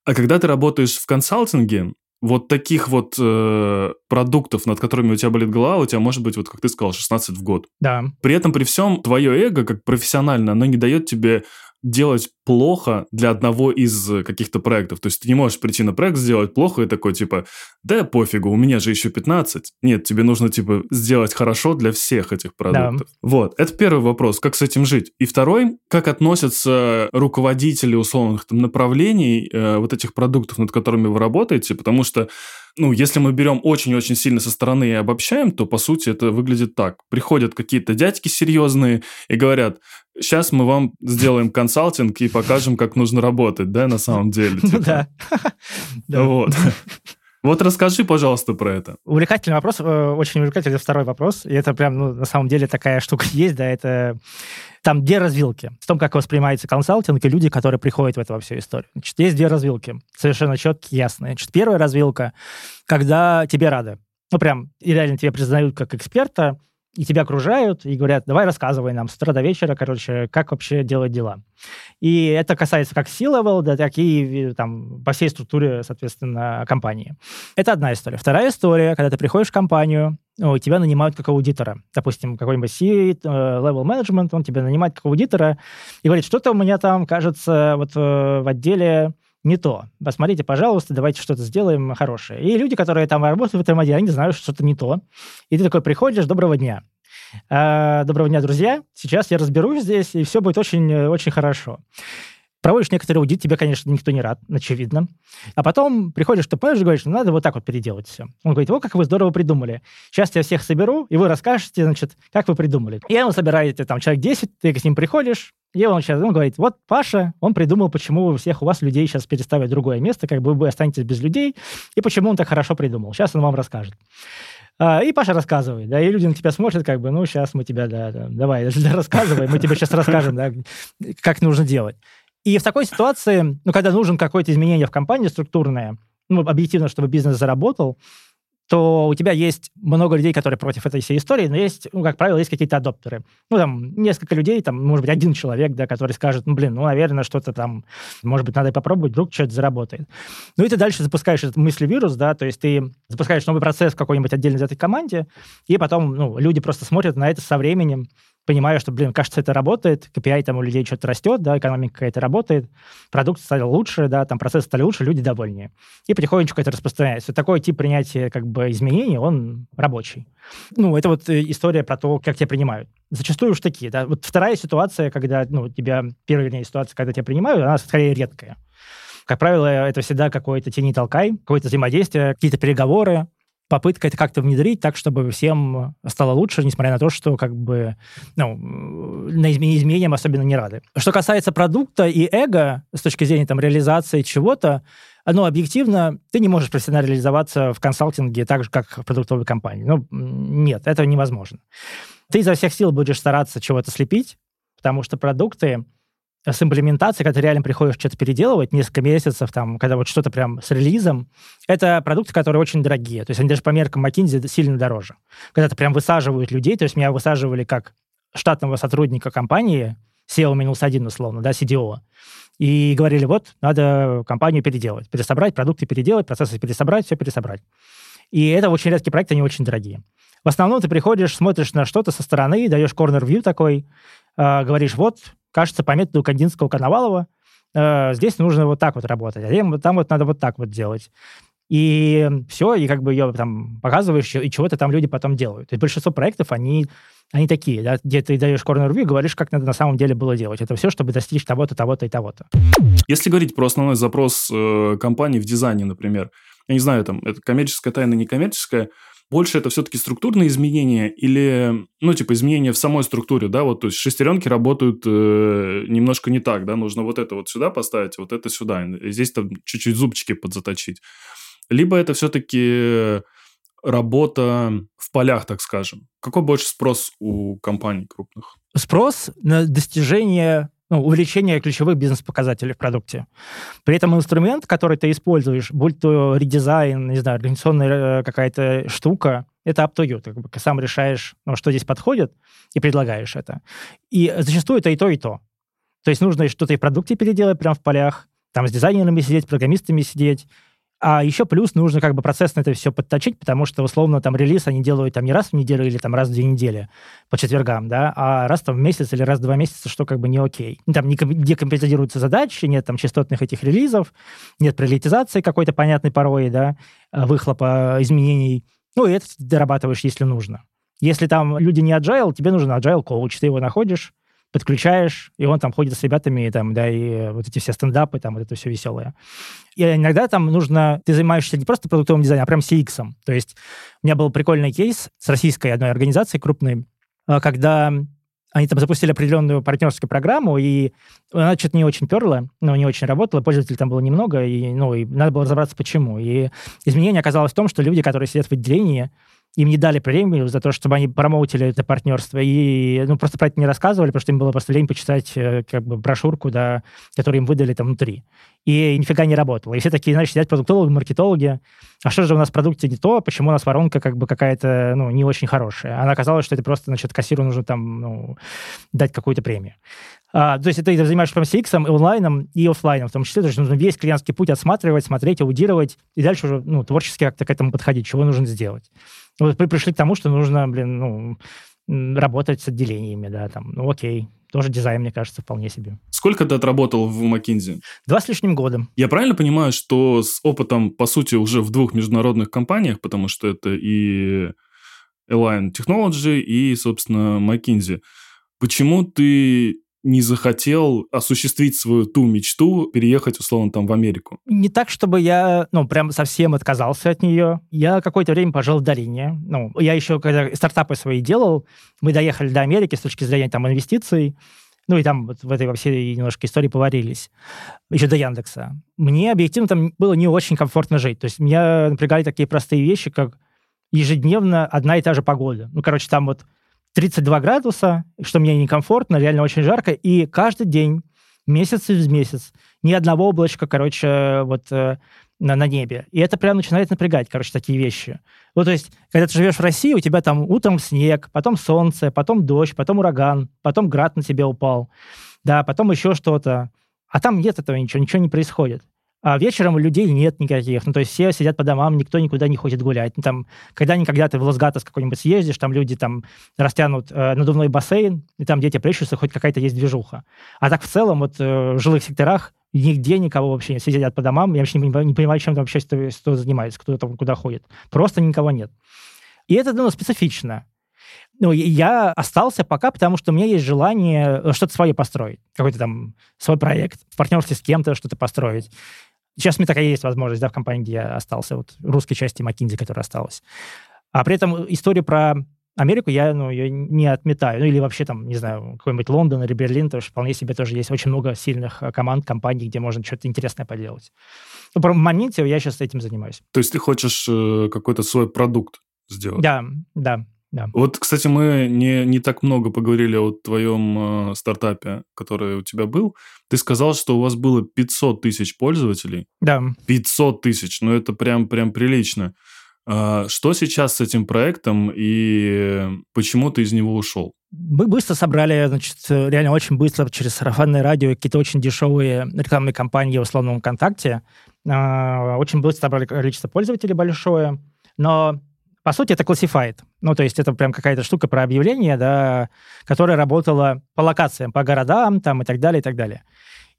А когда ты работаешь в консалтинге, вот таких вот э, продуктов, над которыми у тебя болит голова, у тебя может быть, вот как ты сказал, 16 в год. Да. При этом, при всем, твое эго, как профессионально, оно не дает тебе делать плохо для одного из каких-то проектов. То есть ты не можешь прийти на проект, сделать плохо и такой, типа, да пофигу, у меня же еще 15. Нет, тебе нужно, типа, сделать хорошо для всех этих продуктов. Да. Вот, это первый вопрос, как с этим жить. И второй, как относятся руководители условных там, направлений э, вот этих продуктов, над которыми вы работаете, потому что ну, если мы берем очень-очень сильно со стороны и обобщаем, то, по сути, это выглядит так. Приходят какие-то дядьки серьезные и говорят, сейчас мы вам сделаем консалтинг и покажем, как нужно работать, да, на самом деле. Типа. да. Вот. Вот расскажи, пожалуйста, про это. Увлекательный вопрос, э, очень увлекательный второй вопрос. И это прям, ну, на самом деле такая штука есть, да, это там две развилки. В том, как воспринимается консалтинг и люди, которые приходят в эту во всю историю. Значит, есть две развилки, совершенно четкие, ясные. Значит, первая развилка, когда тебе рады. Ну, прям, и реально тебя признают как эксперта, и тебя окружают, и говорят, давай рассказывай нам с утра до вечера, короче, как вообще делать дела. И это касается как C-level, да, так и там, по всей структуре, соответственно, компании. Это одна история. Вторая история, когда ты приходишь в компанию, ну, тебя нанимают как аудитора. Допустим, какой-нибудь C-level management, он тебя нанимает как аудитора и говорит, что-то у меня там, кажется, вот э, в отделе не то. Посмотрите, пожалуйста, давайте что-то сделаем хорошее. И люди, которые там работают в этом отделе, они знают, что что-то не то. И ты такой приходишь, доброго дня. А, доброго дня, друзья. Сейчас я разберусь здесь, и все будет очень-очень хорошо. Проводишь некоторый аудит, тебе, конечно, никто не рад, очевидно. А потом приходишь что топ-менеджер и говоришь, ну, надо вот так вот переделать все. Он говорит, вот как вы здорово придумали. Сейчас я всех соберу, и вы расскажете, значит, как вы придумали. И он собирает там человек 10, ты с ним приходишь, и он сейчас он говорит, вот Паша, он придумал, почему у всех у вас людей сейчас переставить в другое место, как бы вы останетесь без людей, и почему он так хорошо придумал. Сейчас он вам расскажет. А, и Паша рассказывает, да, и люди на тебя смотрят, как бы, ну, сейчас мы тебя, да, да давай, рассказывай, мы тебе сейчас расскажем, да, как нужно делать. И в такой ситуации, ну, когда нужен какое-то изменение в компании структурное, ну, объективно, чтобы бизнес заработал, то у тебя есть много людей, которые против этой всей истории, но есть, ну, как правило, есть какие-то адоптеры. Ну, там, несколько людей, там, может быть, один человек, да, который скажет, ну, блин, ну, наверное, что-то там, может быть, надо попробовать, вдруг что-то заработает. Ну, и ты дальше запускаешь этот мысли-вирус, да, то есть ты запускаешь новый процесс в какой-нибудь отдельной этой команде, и потом, ну, люди просто смотрят на это со временем, понимаю, что, блин, кажется, это работает, KPI там у людей что-то растет, да, экономика какая-то работает, продукт стал лучше, да, там процессы стали лучше, люди довольнее. И потихонечку это распространяется. Такой тип принятия как бы изменений, он рабочий. Ну, это вот э, история про то, как тебя принимают. Зачастую уж такие, да. Вот вторая ситуация, когда, ну, тебя, первая, вернее, ситуация, когда тебя принимают, она скорее редкая. Как правило, это всегда какой-то тени толкай, какое-то взаимодействие, какие-то переговоры, попытка это как-то внедрить так, чтобы всем стало лучше, несмотря на то, что как бы ну, на изменениям особенно не рады. Что касается продукта и эго с точки зрения там, реализации чего-то, ну, объективно, ты не можешь профессионально реализоваться в консалтинге так же, как в продуктовой компании. Ну, нет, это невозможно. Ты изо всех сил будешь стараться чего-то слепить, потому что продукты с имплементацией, когда ты реально приходишь что-то переделывать, несколько месяцев, там, когда вот что-то прям с релизом, это продукты, которые очень дорогие. То есть они даже по меркам McKinsey сильно дороже. Когда ты прям высаживают людей, то есть меня высаживали как штатного сотрудника компании, SEO минус один, условно, да, CDO, и говорили, вот, надо компанию переделать, пересобрать, продукты переделать, процессы пересобрать, все пересобрать. И это очень редкие проекты, они очень дорогие. В основном ты приходишь, смотришь на что-то со стороны, даешь корнер-вью такой, э, говоришь, вот, кажется, по методу Кандинского Коновалова э, здесь нужно вот так вот работать, а там вот надо вот так вот делать. И все, и как бы ее там показываешь, и чего-то там люди потом делают. То есть большинство проектов, они, они такие, да, где ты даешь corner view, говоришь, как надо на самом деле было делать. Это все, чтобы достичь того-то, того-то и того-то. Если говорить про основной запрос э, компании в дизайне, например, я не знаю, там, это коммерческая тайна, некоммерческая, больше это все-таки структурные изменения или, ну, типа, изменения в самой структуре, да, вот, то есть шестеренки работают э, немножко не так, да, нужно вот это вот сюда поставить, вот это сюда, здесь там чуть-чуть зубчики подзаточить. Либо это все-таки работа в полях, так скажем. Какой больше спрос у компаний крупных? Спрос на достижение ну, увеличение ключевых бизнес-показателей в продукте. При этом инструмент, который ты используешь, будь то редизайн, не знаю, организационная э, какая-то штука, это up to you. Ты как бы сам решаешь, ну, что здесь подходит, и предлагаешь это. И зачастую это и то, и то. То есть нужно что-то и в продукте переделать прямо в полях, там с дизайнерами сидеть, программистами сидеть, а еще плюс нужно как бы процессно это все подточить, потому что, условно, там релиз они делают там не раз в неделю или там раз в две недели по четвергам, да, а раз там в месяц или раз в два месяца, что как бы не окей. Там не декомпозируются задачи, нет там частотных этих релизов, нет приоритизации какой-то понятной порой, да, выхлопа изменений. Ну, и это дорабатываешь, если нужно. Если там люди не agile, тебе нужен agile коуч, ты его находишь, подключаешь, и он там ходит с ребятами, и, там, да, и вот эти все стендапы, там, вот это все веселое. И иногда там нужно, ты занимаешься не просто продуктовым дизайном, а прям CX. То есть у меня был прикольный кейс с российской одной организацией крупной, а, когда они там запустили определенную партнерскую программу, и она что-то не очень перла, ну, не очень работала, пользователей там было немного, и, ну, и надо было разобраться, почему. И изменение оказалось в том, что люди, которые сидят в отделении, им не дали премию за то, чтобы они промоутили это партнерство, и ну, просто про это не рассказывали, потому что им было просто лень почитать э, как бы брошюрку, да, которую им выдали там внутри. И нифига не работало. И все такие, значит, сидят продуктологи, маркетологи. А что же у нас в продукте не то? Почему у нас воронка как бы какая-то, ну, не очень хорошая? Она оказалась, что это просто, значит, кассиру нужно там, ну, дать какую-то премию. А, то есть ты занимаешься прям CX, и онлайном, и офлайном в том числе. То есть нужно весь клиентский путь отсматривать, смотреть, аудировать, и дальше уже ну, творчески как-то к этому подходить, чего нужно сделать. Вот мы пришли к тому, что нужно, блин, ну, работать с отделениями, да, там, ну, окей, тоже дизайн, мне кажется, вполне себе. Сколько ты отработал в McKinsey? Два с лишним года. Я правильно понимаю, что с опытом, по сути, уже в двух международных компаниях, потому что это и Align Technology, и, собственно, McKinsey. Почему ты не захотел осуществить свою ту мечту, переехать, условно, там в Америку? Не так, чтобы я, ну, прям совсем отказался от нее. Я какое-то время пожил в Дарине. Ну, я еще, когда стартапы свои делал, мы доехали до Америки с точки зрения там инвестиций, ну и там вот в этой во всей немножко истории поварились. Еще до Яндекса. Мне объективно там было не очень комфортно жить. То есть меня напрягали такие простые вещи, как ежедневно одна и та же погода. Ну, короче, там вот 32 градуса, что мне некомфортно, реально очень жарко, и каждый день, месяц из месяц, ни одного облачка, короче, вот э, на, на небе. И это прям начинает напрягать, короче, такие вещи. Ну, то есть, когда ты живешь в России, у тебя там утром снег, потом солнце, потом дождь, потом ураган, потом град на тебя упал, да, потом еще что-то. А там нет этого ничего, ничего не происходит. А вечером людей нет никаких. Ну, то есть все сидят по домам, никто никуда не ходит гулять. Ну, там, когда-никогда ты в Лос-Гатос какой-нибудь съездишь, там люди там растянут э, надувной бассейн, и там дети плещутся, хоть какая-то есть движуха. А так в целом вот э, в жилых секторах нигде никого вообще нет. Все сидят по домам, я вообще не понимаю, не понимаю чем там вообще кто, кто занимается, кто там куда ходит. Просто никого нет. И это, ну, специфично. Ну, я остался пока, потому что у меня есть желание э, что-то свое построить. Какой-то там свой проект, в партнерстве с кем-то что-то построить. Сейчас у меня такая есть возможность, да, в компании, где я остался, вот русской части McKinsey, которая осталась. А при этом историю про Америку я ну, ее не отметаю. Ну, или вообще там, не знаю, какой-нибудь Лондон или Берлин, потому что вполне себе тоже есть очень много сильных э, команд, компаний, где можно что-то интересное поделать. Ну, в моменте я сейчас этим занимаюсь. То есть ты хочешь э, какой-то свой продукт сделать? Да, да. Да. Вот, кстати, мы не, не так много поговорили о твоем э, стартапе, который у тебя был. Ты сказал, что у вас было 500 тысяч пользователей. Да. 500 тысяч, ну это прям, прям прилично. А, что сейчас с этим проектом и почему ты из него ушел? Мы быстро собрали, значит, реально очень быстро через сарафанное радио какие-то очень дешевые рекламные кампании в условном ВКонтакте. А, очень быстро собрали количество пользователей большое, но по сути, это classified. Ну, то есть это прям какая-то штука про объявление, да, которая работала по локациям, по городам там и так далее, и так далее.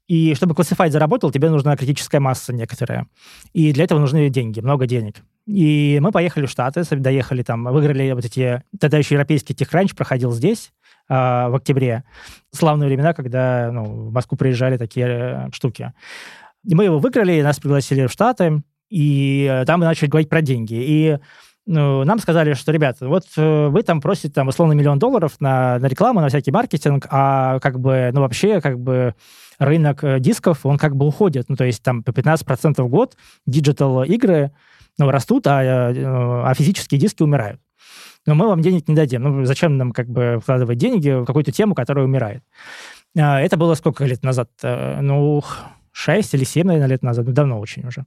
И чтобы Classified заработал, тебе нужна критическая масса некоторая. И для этого нужны деньги, много денег. И мы поехали в Штаты, доехали там, выиграли вот эти... Тогда еще европейский техранч проходил здесь, э, в октябре. Славные времена, когда ну, в Москву приезжали такие э, штуки. И мы его выиграли, нас пригласили в Штаты, и э, там мы начали говорить про деньги. И ну, нам сказали, что, ребята, вот э, вы там просите там условно миллион долларов на, на рекламу, на всякий маркетинг, а как бы, ну, вообще, как бы рынок э, дисков, он как бы уходит. Ну, то есть там по 15% в год digital игры ну, растут, а, э, а физические диски умирают. Но мы вам денег не дадим. Ну, зачем нам как бы вкладывать деньги в какую-то тему, которая умирает? А, это было сколько лет назад? Ну, 6 или 7, наверное, лет назад. Ну, давно очень уже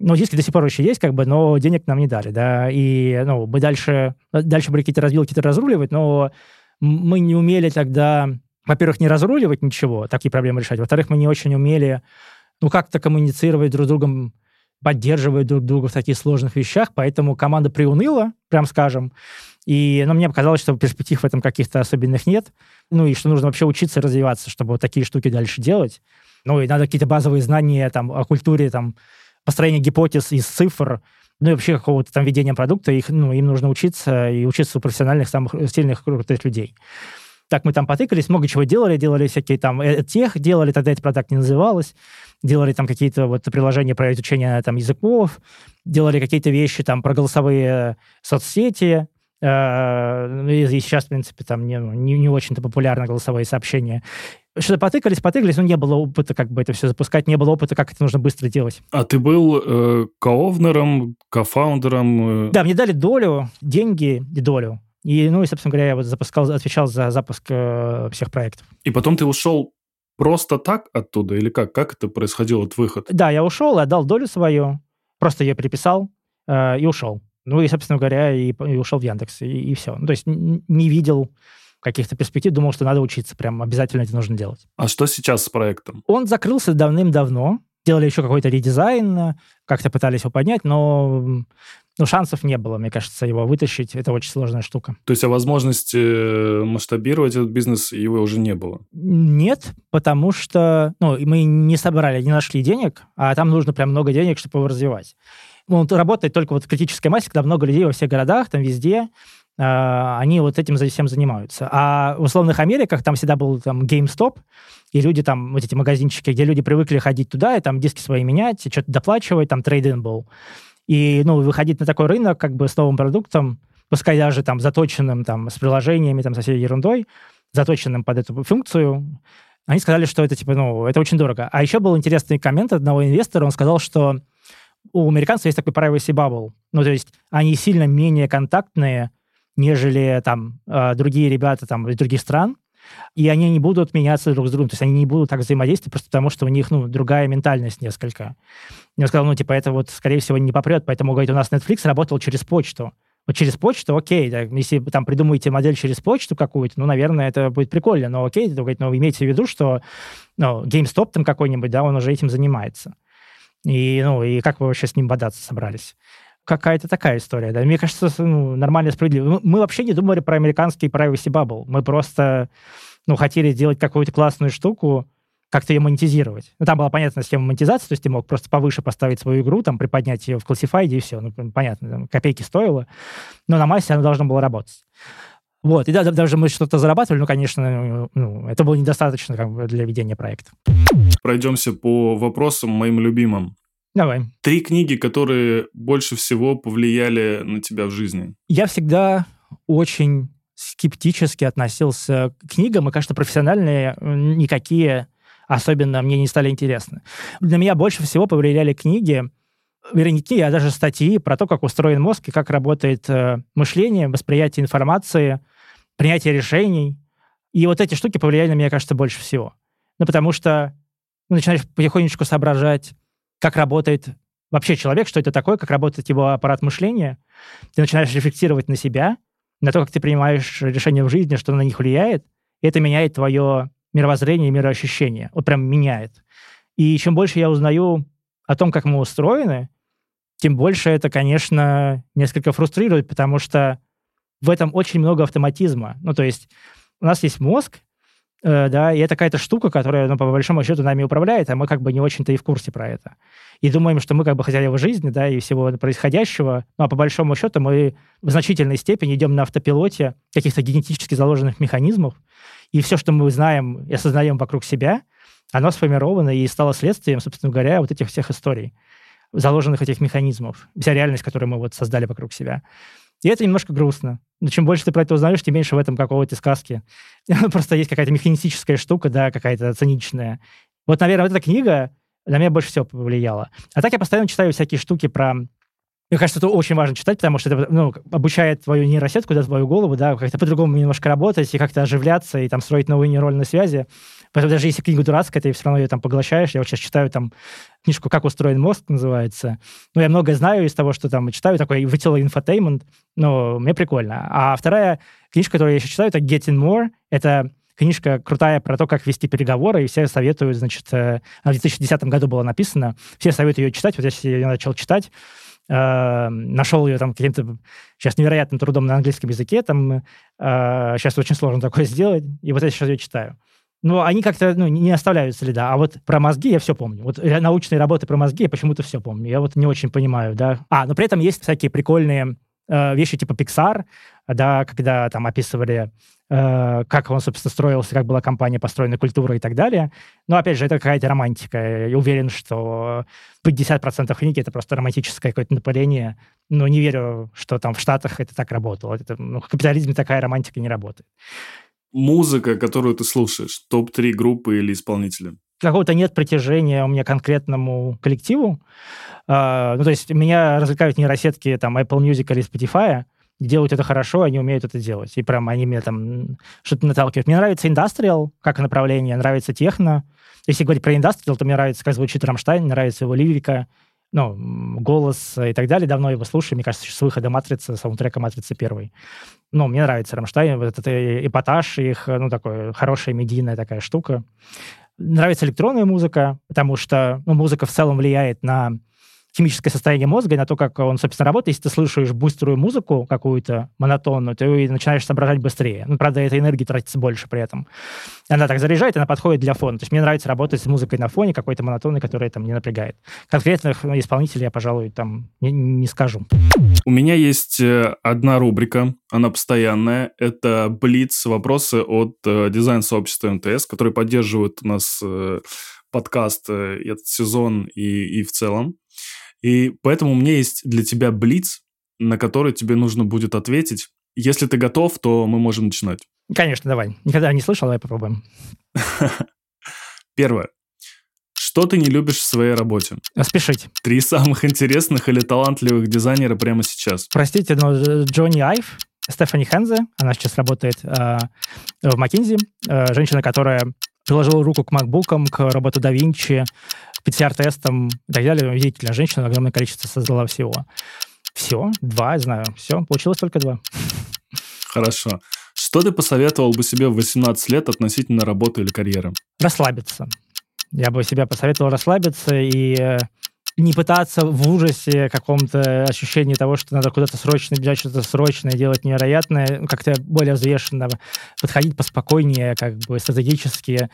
ну, диски до сих пор еще есть, как бы, но денег нам не дали, да, и, ну, мы дальше, дальше были какие-то разбилки, какие-то разруливать, но мы не умели тогда, во-первых, не разруливать ничего, такие проблемы решать, во-вторых, мы не очень умели, ну, как-то коммуницировать друг с другом, поддерживать друг друга в таких сложных вещах, поэтому команда приуныла, прям скажем, и ну, мне показалось, что перспектив в этом каких-то особенных нет, ну, и что нужно вообще учиться развиваться, чтобы вот такие штуки дальше делать, ну, и надо какие-то базовые знания там о культуре, там, построение гипотез из цифр, ну и вообще какого-то там ведения продукта, их, ну, им нужно учиться и учиться у профессиональных, самых сильных, крутых людей. Так мы там потыкались, много чего делали, делали всякие там э, тех, делали, тогда это продукт не называлось, делали там какие-то вот приложения про изучение там языков, делали какие-то вещи там про голосовые соцсети, э, ну, и сейчас, в принципе, там не, ну, не, не очень-то популярны голосовые сообщения что-то потыкались, потыкались, но не было опыта, как бы это все запускать, не было опыта, как это нужно быстро делать. А ты был э, коовнером, кофаундером? Э... Да, мне дали долю, деньги и долю. И, ну, и, собственно говоря, я вот запускал, отвечал за запуск э, всех проектов. И потом ты ушел просто так оттуда или как? Как это происходило, от выход? Да, я ушел, отдал долю свою, просто ее переписал э, и ушел. Ну и, собственно говоря, и, и ушел в Яндекс, и, и все. Ну, то есть не видел каких-то перспектив, думал, что надо учиться, прям обязательно это нужно делать. А что сейчас с проектом? Он закрылся давным-давно, делали еще какой-то редизайн, как-то пытались его поднять, но ну, шансов не было, мне кажется, его вытащить. Это очень сложная штука. То есть, а возможности э, масштабировать этот бизнес его уже не было? Нет, потому что ну, мы не собрали, не нашли денег, а там нужно прям много денег, чтобы его развивать. Он работает только вот в критической массе, когда много людей во всех городах, там везде, они вот этим всем занимаются. А в условных Америках там всегда был там GameStop, и люди там, вот эти магазинчики, где люди привыкли ходить туда и там диски свои менять, что-то доплачивать, там трейдинг был. И, ну, выходить на такой рынок как бы с новым продуктом, пускай даже там заточенным там с приложениями, там со всей ерундой, заточенным под эту функцию, они сказали, что это типа, ну, это очень дорого. А еще был интересный коммент одного инвестора, он сказал, что у американцев есть такой privacy bubble. Ну, то есть они сильно менее контактные, нежели там э, другие ребята там из других стран, и они не будут меняться друг с другом, то есть они не будут так взаимодействовать просто потому, что у них, ну, другая ментальность несколько. Я сказал, ну, типа, это вот, скорее всего, не попрет, поэтому, говорит, у нас Netflix работал через почту. Вот через почту, окей, да, если там придумаете модель через почту какую-то, ну, наверное, это будет прикольно, но окей, то, говорит, но имейте в виду, что ну, GameStop там какой-нибудь, да, он уже этим занимается. И, ну, и как вы вообще с ним бодаться собрались? Какая-то такая история, да. Мне кажется, ну, нормально, справедливо. Мы вообще не думали про американский privacy bubble. Мы просто, ну, хотели сделать какую-то классную штуку, как-то ее монетизировать. Ну, там была понятная схема монетизации, то есть ты мог просто повыше поставить свою игру, там, приподнять ее в классифайде, и все. Ну, понятно, там, копейки стоило, но на массе она должна была работать. Вот, и да, даже мы что-то зарабатывали, но, конечно, ну, это было недостаточно как бы, для ведения проекта. Пройдемся по вопросам моим любимым. Давай. Три книги, которые больше всего повлияли на тебя в жизни. Я всегда очень скептически относился к книгам, и, кажется, профессиональные никакие особенно мне не стали интересны. Для меня больше всего повлияли книги, вернее, не книги, а даже статьи про то, как устроен мозг и как работает э, мышление, восприятие информации, принятие решений. И вот эти штуки повлияли на меня, кажется, больше всего. Ну, потому что ну, начинаешь потихонечку соображать, как работает вообще человек, что это такое, как работает его аппарат мышления. Ты начинаешь рефлексировать на себя, на то, как ты принимаешь решения в жизни, что на них влияет. И это меняет твое мировоззрение и мироощущение. Вот прям меняет. И чем больше я узнаю о том, как мы устроены, тем больше это, конечно, несколько фрустрирует, потому что в этом очень много автоматизма. Ну, то есть у нас есть мозг, да, и это какая-то штука, которая, ну, по большому счету, нами управляет, а мы как бы не очень-то и в курсе про это. И думаем, что мы как бы хозяева жизни, да, и всего происходящего, ну, а по большому счету мы в значительной степени идем на автопилоте каких-то генетически заложенных механизмов, и все, что мы знаем и осознаем вокруг себя, оно сформировано и стало следствием, собственно говоря, вот этих всех историй, заложенных этих механизмов, вся реальность, которую мы вот создали вокруг себя. И это немножко грустно. Но чем больше ты про это узнаешь, тем меньше в этом какого-то сказки. Просто есть какая-то механистическая штука, да, какая-то циничная. Вот, наверное, вот эта книга на меня больше всего повлияла. А так я постоянно читаю всякие штуки про мне кажется, это очень важно читать, потому что это ну, обучает твою нейросетку, да, твою голову, да, как-то по-другому немножко работать и как-то оживляться и там строить новые нейронные связи. Поэтому даже если книга дурацкая, ты все равно ее там поглощаешь. Я вот сейчас читаю там книжку «Как устроен мозг» называется. Ну, я многое знаю из того, что там читаю, такой вытело infotainment, но мне прикольно. А вторая книжка, которую я еще читаю, это «Getting More». Это книжка крутая про то, как вести переговоры, и все советуют, значит, э, она в 2010 году была написана, все советуют ее читать, вот я ее начал читать, э, нашел ее там каким-то сейчас невероятным трудом на английском языке, там э, сейчас очень сложно такое сделать, и вот я сейчас ее читаю. Но они как-то ну, не оставляют следа. А вот про мозги я все помню. Вот научные работы про мозги я почему-то все помню. Я вот не очень понимаю, да. А, но при этом есть всякие прикольные э, вещи типа Pixar, да, когда там описывали Э, как он, собственно, строился, как была компания построена, культура и так далее. Но, опять же, это какая-то романтика. Я уверен, что 50% книги — это просто романтическое какое-то напыление. Но не верю, что там в Штатах это так работало. Это, ну, в капитализме такая романтика не работает. Музыка, которую ты слушаешь, топ-3 группы или исполнителя? Какого-то нет притяжения у меня конкретному коллективу. Э, ну, то есть меня развлекают нейросетки там Apple Music или Spotify, делают это хорошо, они умеют это делать. И прям они меня там что-то наталкивают. Мне нравится индастриал как направление, нравится техно. Если говорить про индастриал, то мне нравится, как звучит Рамштайн, нравится его лирика, ну, голос и так далее. Давно его слушаю. Мне кажется, с выхода «Матрицы», саундтрека «Матрицы» первый. Ну, мне нравится Рамштайн, вот этот эпатаж их, ну, такой хорошая медийная такая штука. Нравится электронная музыка, потому что ну, музыка в целом влияет на химическое состояние мозга и на то, как он, собственно, работает. Если ты слышишь быструю музыку какую-то, монотонную, ты начинаешь соображать быстрее. Ну, правда, этой энергии тратится больше при этом. Она так заряжает, она подходит для фона. То есть мне нравится работать с музыкой на фоне какой-то монотонной, которая там не напрягает. Конкретных ну, исполнителей я, пожалуй, там не, не скажу. У меня есть э, одна рубрика, она постоянная. Это Блиц, вопросы от э, дизайн-сообщества МТС, которые поддерживают у нас э, подкаст, этот сезон и, и в целом. И поэтому у меня есть для тебя блиц, на который тебе нужно будет ответить. Если ты готов, то мы можем начинать. Конечно, давай. Никогда не слышал, давай попробуем. Первое. Что ты не любишь в своей работе? Спешить. Три самых интересных или талантливых дизайнера прямо сейчас. Простите, но Джонни Айв, Стефани Хензе, она сейчас работает э, в McKinsey, э, женщина, которая приложила руку к макбукам, к роботу да Винчи, PCR-тестам и так далее. Удивительно, женщина огромное количество создала всего. Все, два, знаю, все, получилось только два. Хорошо. Что ты посоветовал бы себе в 18 лет относительно работы или карьеры? Расслабиться. Я бы себя посоветовал расслабиться и э, не пытаться в ужасе каком-то ощущении того, что надо куда-то срочно бежать, что-то срочное делать невероятное, как-то более взвешенно подходить поспокойнее, как бы стратегически.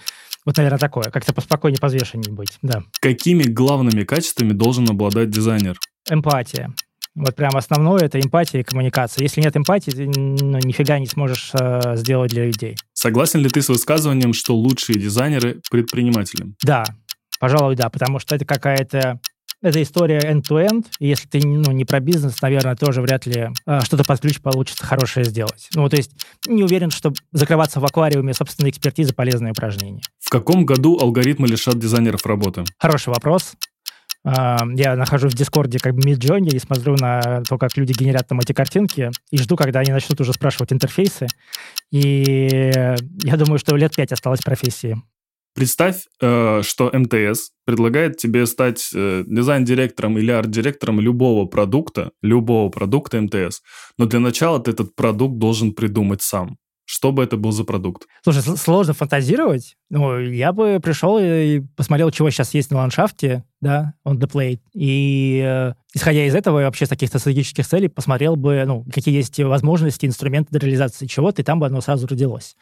Вот, наверное, такое. Как-то поспокойнее, позвешеннее быть, да. Какими главными качествами должен обладать дизайнер? Эмпатия. Вот прям основное это эмпатия и коммуникация. Если нет эмпатии, ты ну, нифига не сможешь э, сделать для людей. Согласен ли ты с высказыванием, что лучшие дизайнеры предприниматели? Да, пожалуй, да, потому что это какая-то это история end-to-end, и если ты ну, не про бизнес, наверное, тоже вряд ли э, что-то под ключ получится хорошее сделать. Ну, то есть не уверен, что закрываться в аквариуме собственной экспертизы полезное упражнение. В каком году алгоритмы лишат дизайнеров работы? Хороший вопрос. Я нахожусь в Дискорде как бы Midjourney и смотрю на то, как люди генерят там эти картинки, и жду, когда они начнут уже спрашивать интерфейсы. И я думаю, что лет пять осталось профессии. Представь, э, что МТС предлагает тебе стать э, дизайн-директором или арт-директором любого продукта, любого продукта МТС. Но для начала ты этот продукт должен придумать сам. Что бы это был за продукт? Слушай, сложно фантазировать. Ну, я бы пришел и посмотрел, чего сейчас есть на ландшафте, да, on the plate. И э, исходя из этого, вообще с каких-то стратегических целей, посмотрел бы, ну, какие есть возможности, инструменты для реализации чего-то, и там бы оно сразу родилось.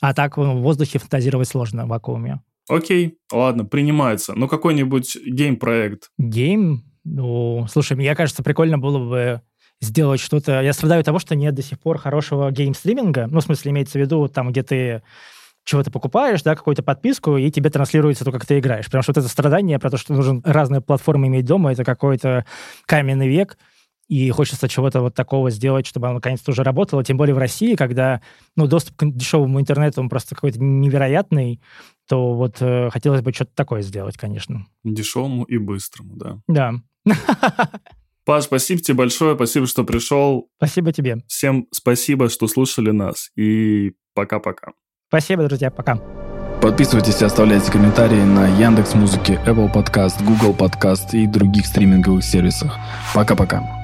А так в воздухе фантазировать сложно в вакууме. Окей, ладно, принимается. Ну, какой-нибудь гейм-проект. Гейм? Ну, слушай, мне кажется, прикольно было бы сделать что-то... Я страдаю от того, что нет до сих пор хорошего гейм-стриминга. Ну, в смысле, имеется в виду, там, где ты чего-то покупаешь, да, какую-то подписку, и тебе транслируется то, как ты играешь. Потому что вот это страдание про то, что нужно разные платформы иметь дома, это какой-то каменный век, и хочется чего-то вот такого сделать, чтобы оно наконец-то уже работало, тем более в России, когда ну, доступ к дешевому интернету, он просто какой-то невероятный, то вот э, хотелось бы что-то такое сделать, конечно. Дешевому и быстрому, да. Да. Паш, спасибо тебе большое, спасибо, что пришел. Спасибо тебе. Всем спасибо, что слушали нас, и пока-пока. Спасибо, друзья, пока. Подписывайтесь и оставляйте комментарии на Яндекс Музыке, Apple Podcast, Google Podcast и других стриминговых сервисах. Пока-пока.